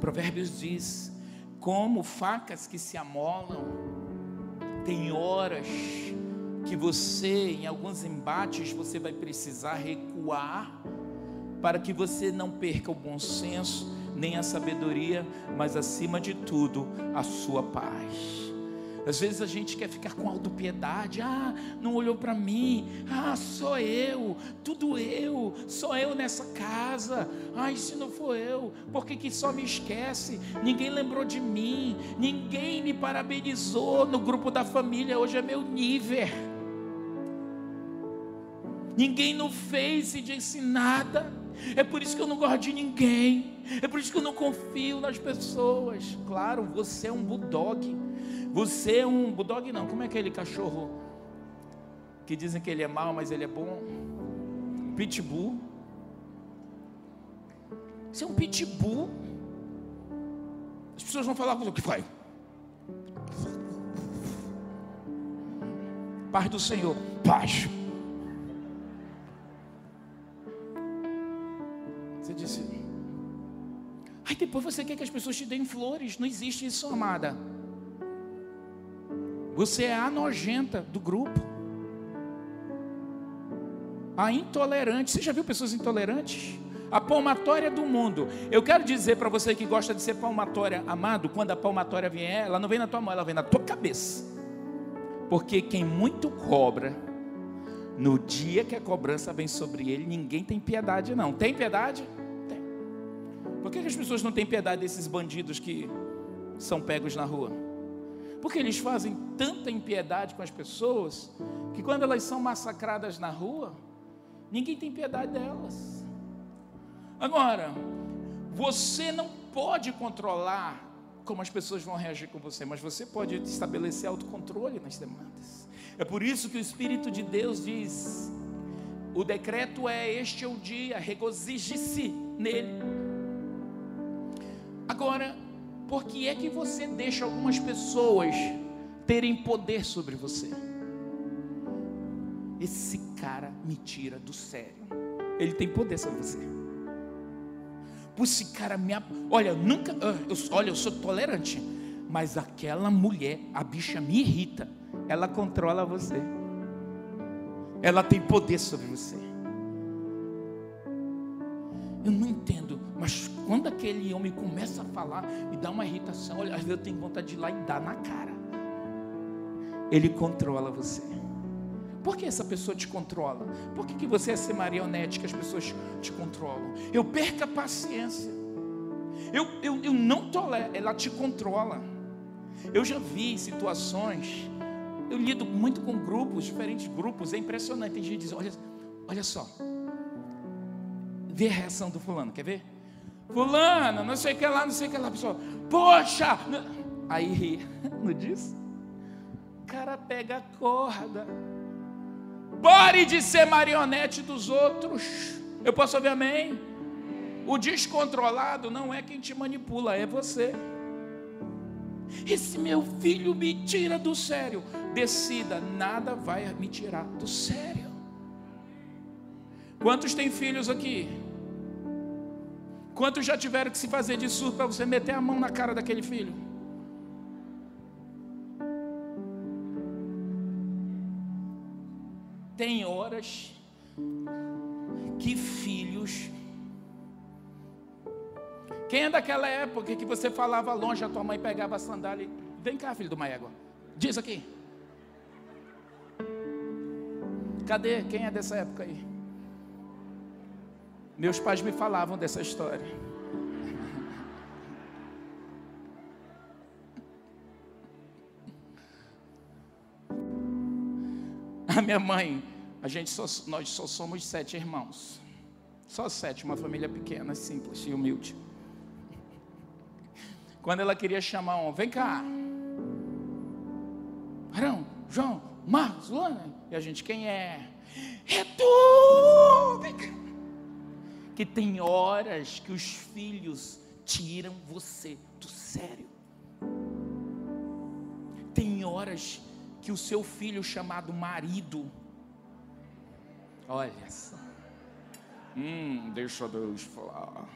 S1: Provérbios diz: como facas que se amolam, tem horas que você, em alguns embates, você vai precisar recuar para que você não perca o bom senso, nem a sabedoria, mas acima de tudo, a sua paz. Às vezes a gente quer ficar com autopiedade. Ah, não olhou para mim. Ah, sou eu. Tudo eu. Sou eu nessa casa. Ai, se não for eu, por que, que só me esquece? Ninguém lembrou de mim. Ninguém me parabenizou no grupo da família. Hoje é meu nível. Ninguém no Face disse nada. É por isso que eu não gosto de ninguém. É por isso que eu não confio nas pessoas. Claro, você é um bulldog. Você é um bulldog não, como é aquele cachorro que dizem que ele é mau, mas ele é bom? Pitbull. Você é um pitbull. As pessoas vão falar com o que faz? Paz do Senhor, paz. Você disse, aí depois você quer que as pessoas te deem flores. Não existe isso, amada. Você é a nojenta do grupo. A intolerante. Você já viu pessoas intolerantes? A palmatória do mundo. Eu quero dizer para você que gosta de ser palmatória, amado, quando a palmatória vier, ela não vem na tua mão, ela vem na tua cabeça. Porque quem muito cobra, no dia que a cobrança vem sobre ele, ninguém tem piedade, não. Tem piedade? Tem. Por que as pessoas não têm piedade desses bandidos que são pegos na rua? Porque eles fazem tanta impiedade com as pessoas que quando elas são massacradas na rua, ninguém tem piedade delas. Agora, você não pode controlar como as pessoas vão reagir com você, mas você pode estabelecer autocontrole nas demandas. É por isso que o Espírito de Deus diz: o decreto é este é o dia, regozije-se nele. Agora, por que é que você deixa algumas pessoas terem poder sobre você? Esse cara me tira do sério. Ele tem poder sobre você. Esse cara me. Olha, nunca. Ah, eu, olha, eu sou tolerante. Mas aquela mulher, a bicha me irrita. Ela controla você. Ela tem poder sobre você. Eu não quando aquele homem começa a falar, me dá uma irritação. Olha, às vezes eu tenho vontade de ir lá e dar na cara. Ele controla você. Por que essa pessoa te controla? Por que, que você é ser marionete que as pessoas te controlam? Eu perco a paciência. Eu, eu, eu não tolero, ela te controla. Eu já vi situações, eu lido muito com grupos, diferentes grupos, é impressionante. Tem gente que diz: olha, olha só, vê a reação do fulano, quer ver? Fulano, não sei o que lá, não sei o que lá, pessoal. Poxa! Aí não diz? O cara pega a corda. Pare de ser marionete dos outros. Eu posso ouvir amém? O descontrolado não é quem te manipula, é você. Esse meu filho me tira do sério. Decida, nada vai me tirar do sério. Quantos têm filhos aqui? Quantos já tiveram que se fazer de surdo para você meter a mão na cara daquele filho? Tem horas que filhos. Quem é daquela época que você falava longe, a tua mãe pegava a sandália e. Vem cá, filho do Maégua. Diz aqui. Cadê? Quem é dessa época aí? Meus pais me falavam dessa história. A minha mãe, a gente só, nós só somos sete irmãos. Só sete, uma família pequena, simples e humilde. Quando ela queria chamar um, vem cá. Arão, João, Marcos, Luana. E a gente, quem é? É tu! Vem cá. Que tem horas que os filhos tiram você do sério. Tem horas que o seu filho chamado marido, olha só, hum, deixa Deus falar.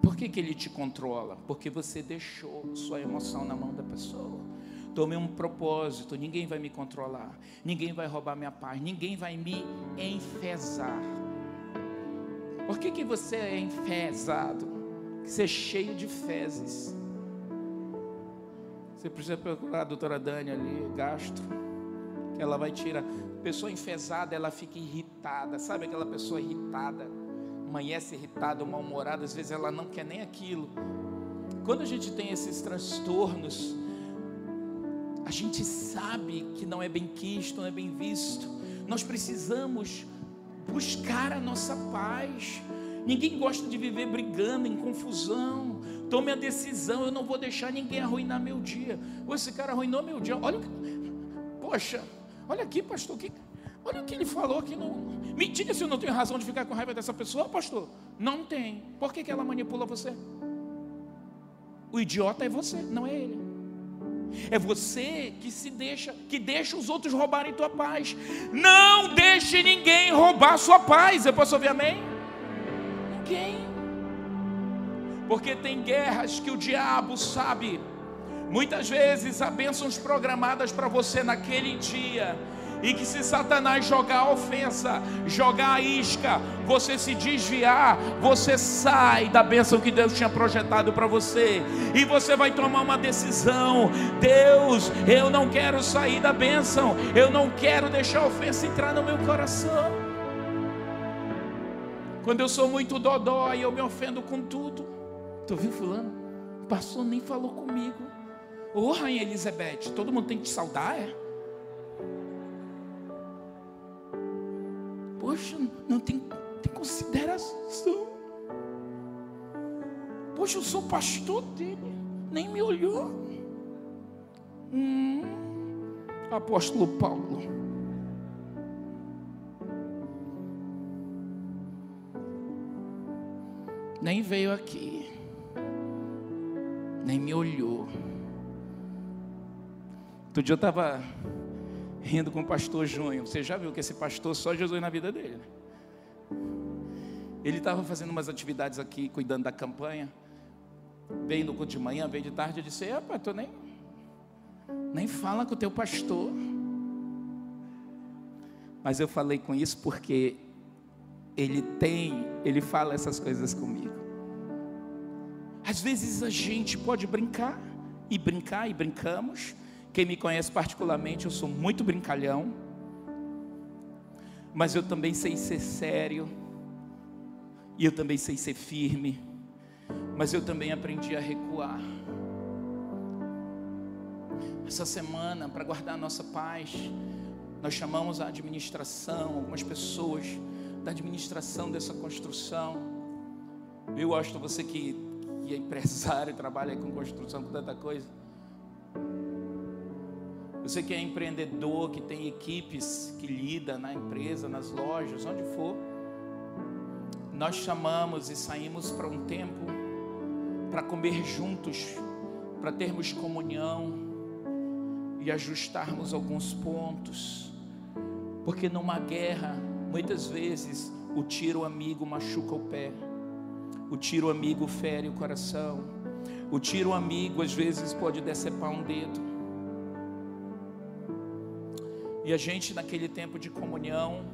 S1: Por que, que ele te controla? Porque você deixou sua emoção na mão da pessoa. Tomei um propósito, ninguém vai me controlar, ninguém vai roubar minha paz, ninguém vai me enfesar. Por que, que você é enfesado? Você é cheio de fezes. Você precisa procurar a doutora Dani ali, gastro, que ela vai tirar. Pessoa enfesada, ela fica irritada. Sabe aquela pessoa irritada? Amanhece irritada, mal-humorada, às vezes ela não quer nem aquilo. Quando a gente tem esses transtornos, a gente sabe que não é bem quisto, não é bem visto. Nós precisamos buscar a nossa paz. Ninguém gosta de viver brigando, em confusão. Tome a decisão, eu não vou deixar ninguém arruinar meu dia. Ou esse cara arruinou meu dia. Olha, poxa, olha aqui, pastor, que, olha o que ele falou aqui. No, me se eu não tenho razão de ficar com raiva dessa pessoa, pastor. Não tem. Por que, que ela manipula você? O idiota é você, não é ele. É você que se deixa, que deixa os outros roubarem tua paz. Não deixe ninguém roubar sua paz. Eu posso ouvir amém? Ninguém. Porque tem guerras que o diabo sabe. Muitas vezes há bênçãos programadas para você naquele dia e que se Satanás jogar a ofensa, jogar a isca, você se desviar, você sai da bênção que Deus tinha projetado para você, e você vai tomar uma decisão: Deus, eu não quero sair da bênção, eu não quero deixar a ofensa entrar no meu coração. Quando eu sou muito dodó e eu me ofendo com tudo, tu viu fulano? O pastor nem falou comigo. Ô, Rainha Elizabeth, todo mundo tem que te saudar, é? Poxa, não tem, tem consideração. Poxa, eu sou pastor dele, nem me olhou. Hum, apóstolo Paulo. Nem veio aqui, nem me olhou. Outro dia eu estava rindo com o pastor Júnior. Você já viu que esse pastor só Jesus na vida dele. Né? Ele estava fazendo umas atividades aqui, cuidando da campanha. Veio no culto de manhã, veio de tarde. Eu disse: Rapaz, tu nem, nem fala com o teu pastor. Mas eu falei com isso porque ele tem, ele fala essas coisas comigo. Às vezes a gente pode brincar, e brincar, e brincamos, quem me conhece particularmente, eu sou muito brincalhão, mas eu também sei ser sério, e eu também sei ser firme, mas eu também aprendi a recuar. Essa semana, para guardar a nossa paz, nós chamamos a administração, algumas pessoas da administração dessa construção. Eu gosto, você que, que é empresário, trabalha com construção, com tanta coisa. Você que é empreendedor, que tem equipes que lida na empresa, nas lojas, onde for. Nós chamamos e saímos para um tempo para comer juntos, para termos comunhão e ajustarmos alguns pontos. Porque numa guerra, muitas vezes, o tiro amigo machuca o pé, o tiro amigo fere o coração, o tiro amigo às vezes pode decepar um dedo. E a gente, naquele tempo de comunhão,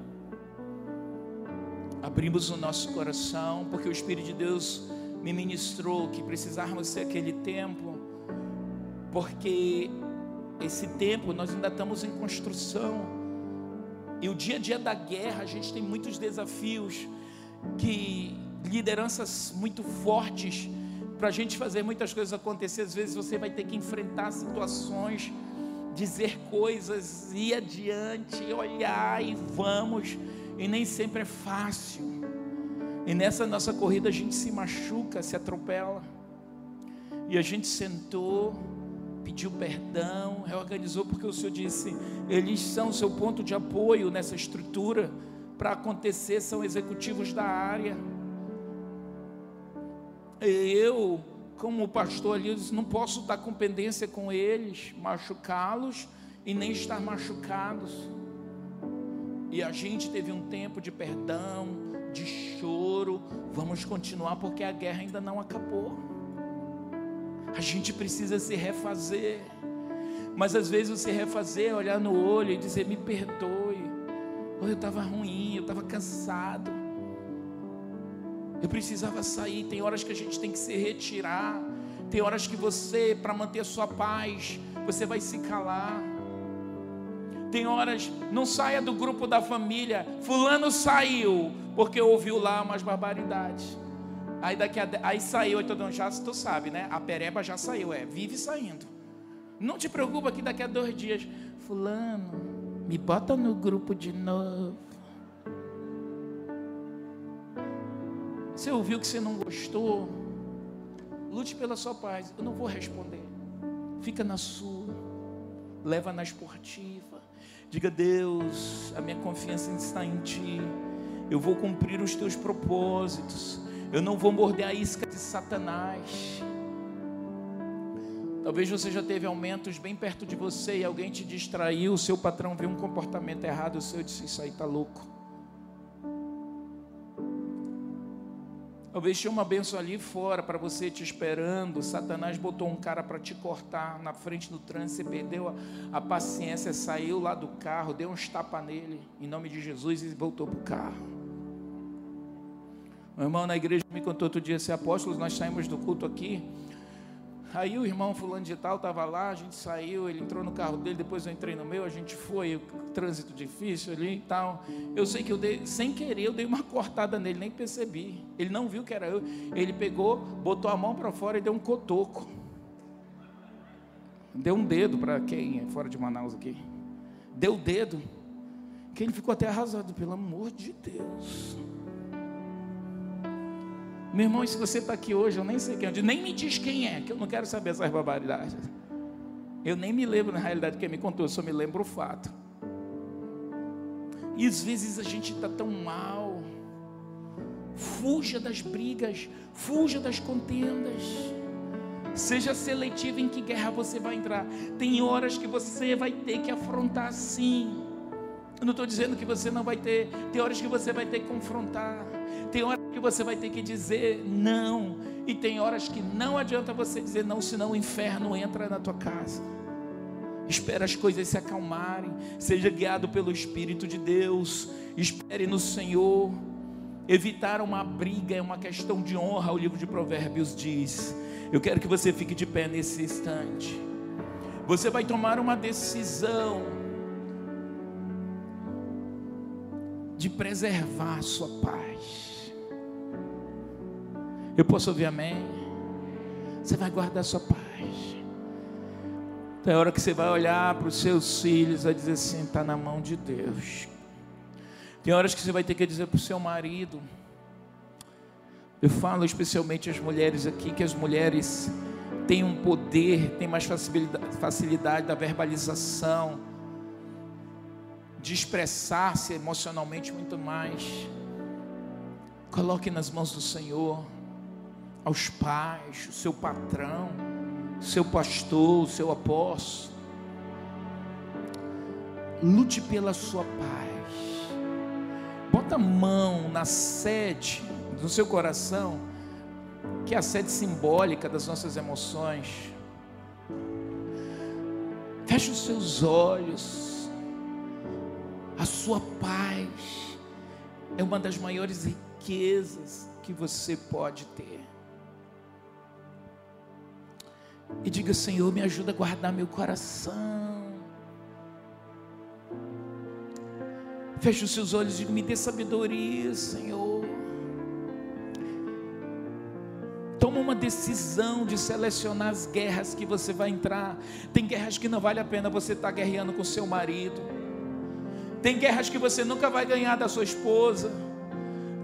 S1: abrimos o nosso coração, porque o Espírito de Deus me ministrou que precisávamos ser aquele tempo, porque esse tempo nós ainda estamos em construção, e o dia a dia da guerra a gente tem muitos desafios, que lideranças muito fortes, para a gente fazer muitas coisas acontecer, às vezes você vai ter que enfrentar situações dizer coisas, ir adiante, olhar e vamos, e nem sempre é fácil. E nessa nossa corrida a gente se machuca, se atropela. E a gente sentou, pediu perdão, reorganizou, porque o Senhor disse: eles são seu ponto de apoio nessa estrutura. Para acontecer, são executivos da área. Eu, como pastor ali, não posso estar com pendência com eles, machucá-los e nem estar machucados. E a gente teve um tempo de perdão, de choro. Vamos continuar porque a guerra ainda não acabou. A gente precisa se refazer. Mas às vezes você refazer, olhar no olho e dizer: Me perdoe. Eu estava ruim, eu estava cansado. Eu precisava sair. Tem horas que a gente tem que se retirar. Tem horas que você, para manter a sua paz, você vai se calar. Tem horas, não saia do grupo da família. Fulano saiu porque ouviu lá umas barbaridades. Aí daqui a, aí saiu, então já tu sabe, né? A pereba já saiu, é, vive saindo. Não te preocupa que daqui a dois dias, fulano, me bota no grupo de novo. Você ouviu que você não gostou? Lute pela sua paz. Eu não vou responder. Fica na sua. Leva na esportiva. Diga, Deus, a minha confiança está em Ti. Eu vou cumprir os Teus propósitos. Eu não vou morder a isca de Satanás. Talvez você já teve aumentos bem perto de você e alguém te distraiu, o seu patrão viu um comportamento errado, o seu disse: Isso aí está louco. Talvez tinha uma benção ali fora para você te esperando. Satanás botou um cara para te cortar na frente do trânsito. Você perdeu a, a, paciência, saiu lá do carro, deu uns tapas nele, em nome de Jesus, e voltou para o carro. O irmão na igreja me contou outro dia, se apóstolos, nós saímos do culto aqui. Aí o irmão fulano de tal estava lá, a gente saiu, ele entrou no carro dele, depois eu entrei no meu, a gente foi, trânsito difícil ali e tal. Eu sei que eu dei, sem querer, eu dei uma cortada nele, nem percebi. Ele não viu que era eu. Ele pegou, botou a mão para fora e deu um cotoco. Deu um dedo para quem é fora de Manaus aqui. Deu o dedo. Que ele ficou até arrasado, pelo amor de Deus. Meu irmão, se você está aqui hoje, eu nem sei quem é, nem me diz quem é, que eu não quero saber essas barbaridades. Eu nem me lembro, na realidade, quem me contou, eu só me lembro o fato. E às vezes a gente está tão mal. Fuja das brigas, fuja das contendas. Seja seletivo em que guerra você vai entrar. Tem horas que você vai ter que afrontar sim. Eu não estou dizendo que você não vai ter. Tem horas que você vai ter que confrontar. Tem horas que você vai ter que dizer não. E tem horas que não adianta você dizer não, senão o inferno entra na tua casa. Espera as coisas se acalmarem. Seja guiado pelo Espírito de Deus. Espere no Senhor. Evitar uma briga é uma questão de honra, o livro de Provérbios diz. Eu quero que você fique de pé nesse instante. Você vai tomar uma decisão de preservar a sua paz. Eu posso ouvir amém? Você vai guardar sua paz. Tem hora que você vai olhar para os seus filhos e dizer assim: está na mão de Deus. Tem horas que você vai ter que dizer para o seu marido. Eu falo especialmente às mulheres aqui, que as mulheres têm um poder, têm mais facilidade, facilidade da verbalização, de expressar-se emocionalmente muito mais. Coloque nas mãos do Senhor aos pais, o seu patrão, seu pastor, o seu apóstolo. Lute pela sua paz. Bota a mão na sede do seu coração, que é a sede simbólica das nossas emoções. Feche os seus olhos. A sua paz é uma das maiores riquezas que você pode ter. E diga: Senhor, me ajuda a guardar meu coração. Feche os seus olhos e me dê sabedoria, Senhor. Toma uma decisão de selecionar as guerras que você vai entrar. Tem guerras que não vale a pena você estar tá guerreando com seu marido. Tem guerras que você nunca vai ganhar da sua esposa.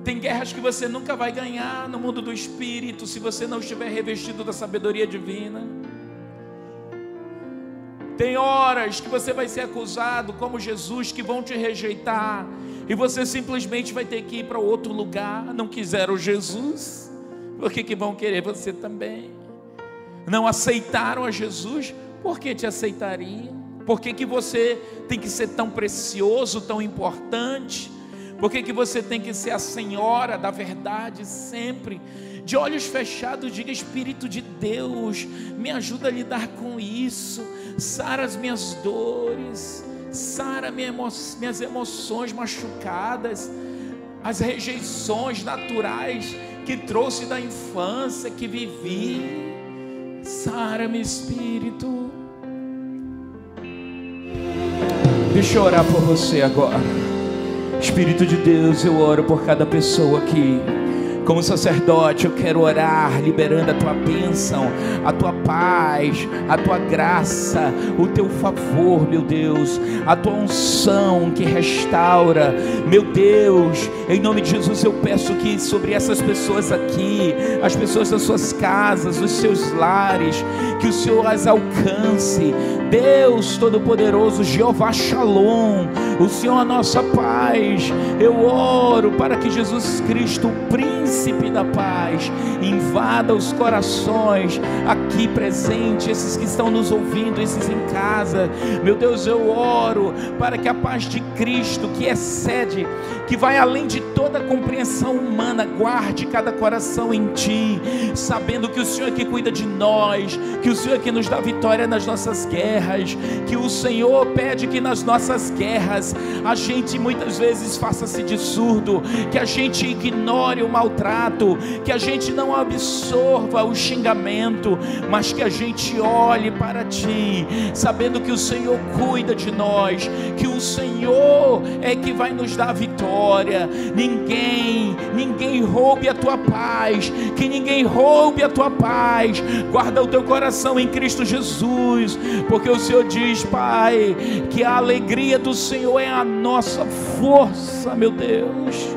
S1: Tem guerras que você nunca vai ganhar no mundo do espírito se você não estiver revestido da sabedoria divina. Tem horas que você vai ser acusado como Jesus, que vão te rejeitar, e você simplesmente vai ter que ir para outro lugar. Não quiseram Jesus, por que, que vão querer você também? Não aceitaram a Jesus, por que te aceitariam? Por que, que você tem que ser tão precioso, tão importante? Por que, que você tem que ser a senhora da verdade sempre? De olhos fechados, diga Espírito de Deus, me ajuda a lidar com isso sara as minhas dores, sara minhas emoções machucadas, as rejeições naturais que trouxe da infância, que vivi. Sara-me, Espírito. Deixa eu orar por você agora. Espírito de Deus, eu oro por cada pessoa aqui. Como sacerdote, eu quero orar, liberando a tua bênção, a tua paz, a tua graça, o teu favor, meu Deus, a tua unção que restaura, meu Deus, em nome de Jesus eu peço que sobre essas pessoas aqui, as pessoas das suas casas, dos seus lares, que o Senhor as alcance, Deus Todo-Poderoso, Jeová Shalom, o Senhor a nossa paz, eu oro para que Jesus Cristo, o príncipe da paz, invada os corações aqui presentes, esses que estão nos ouvindo, esses em casa. Meu Deus, eu oro para que a paz de Cristo, que excede, que vai além de toda compreensão humana, guarde cada coração em Ti, sabendo que o Senhor é que cuida de nós, que o Senhor é que nos dá vitória nas nossas guerras, que o Senhor pede que nas nossas guerras a gente muitas vezes faça-se de surdo, que a gente ignore o maltrato maltrato, que a gente não absorva o xingamento, mas que a gente olhe para Ti, sabendo que o Senhor cuida de nós, que o Senhor é que vai nos dar vitória. Ninguém, ninguém roube a tua paz, que ninguém roube a tua paz. Guarda o teu coração em Cristo Jesus, porque o Senhor diz, Pai, que a alegria do Senhor é a nossa força, meu Deus.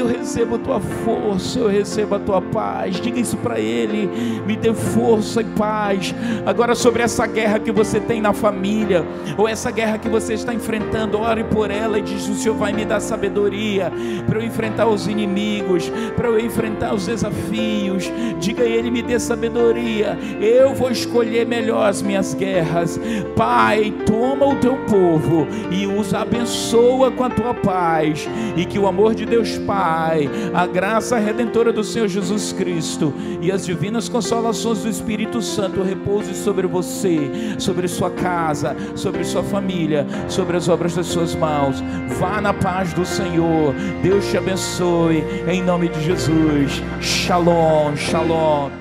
S1: Eu recebo a tua força, eu recebo a tua paz. Diga isso para Ele. Me dê força e paz. Agora, sobre essa guerra que você tem na família, ou essa guerra que você está enfrentando, ore por ela e diz: O Senhor vai me dar sabedoria para eu enfrentar os inimigos, para eu enfrentar os desafios. Diga a Ele: Me dê sabedoria. Eu vou escolher melhor as minhas guerras. Pai, toma o teu povo e os abençoa com a tua paz. E que o amor de Deus Pai, a graça redentora do Senhor Jesus Cristo e as divinas consolações do Espírito Santo repouse sobre você, sobre sua casa, sobre sua família, sobre as obras das suas mãos. Vá na paz do Senhor. Deus te abençoe em nome de Jesus. Shalom, shalom.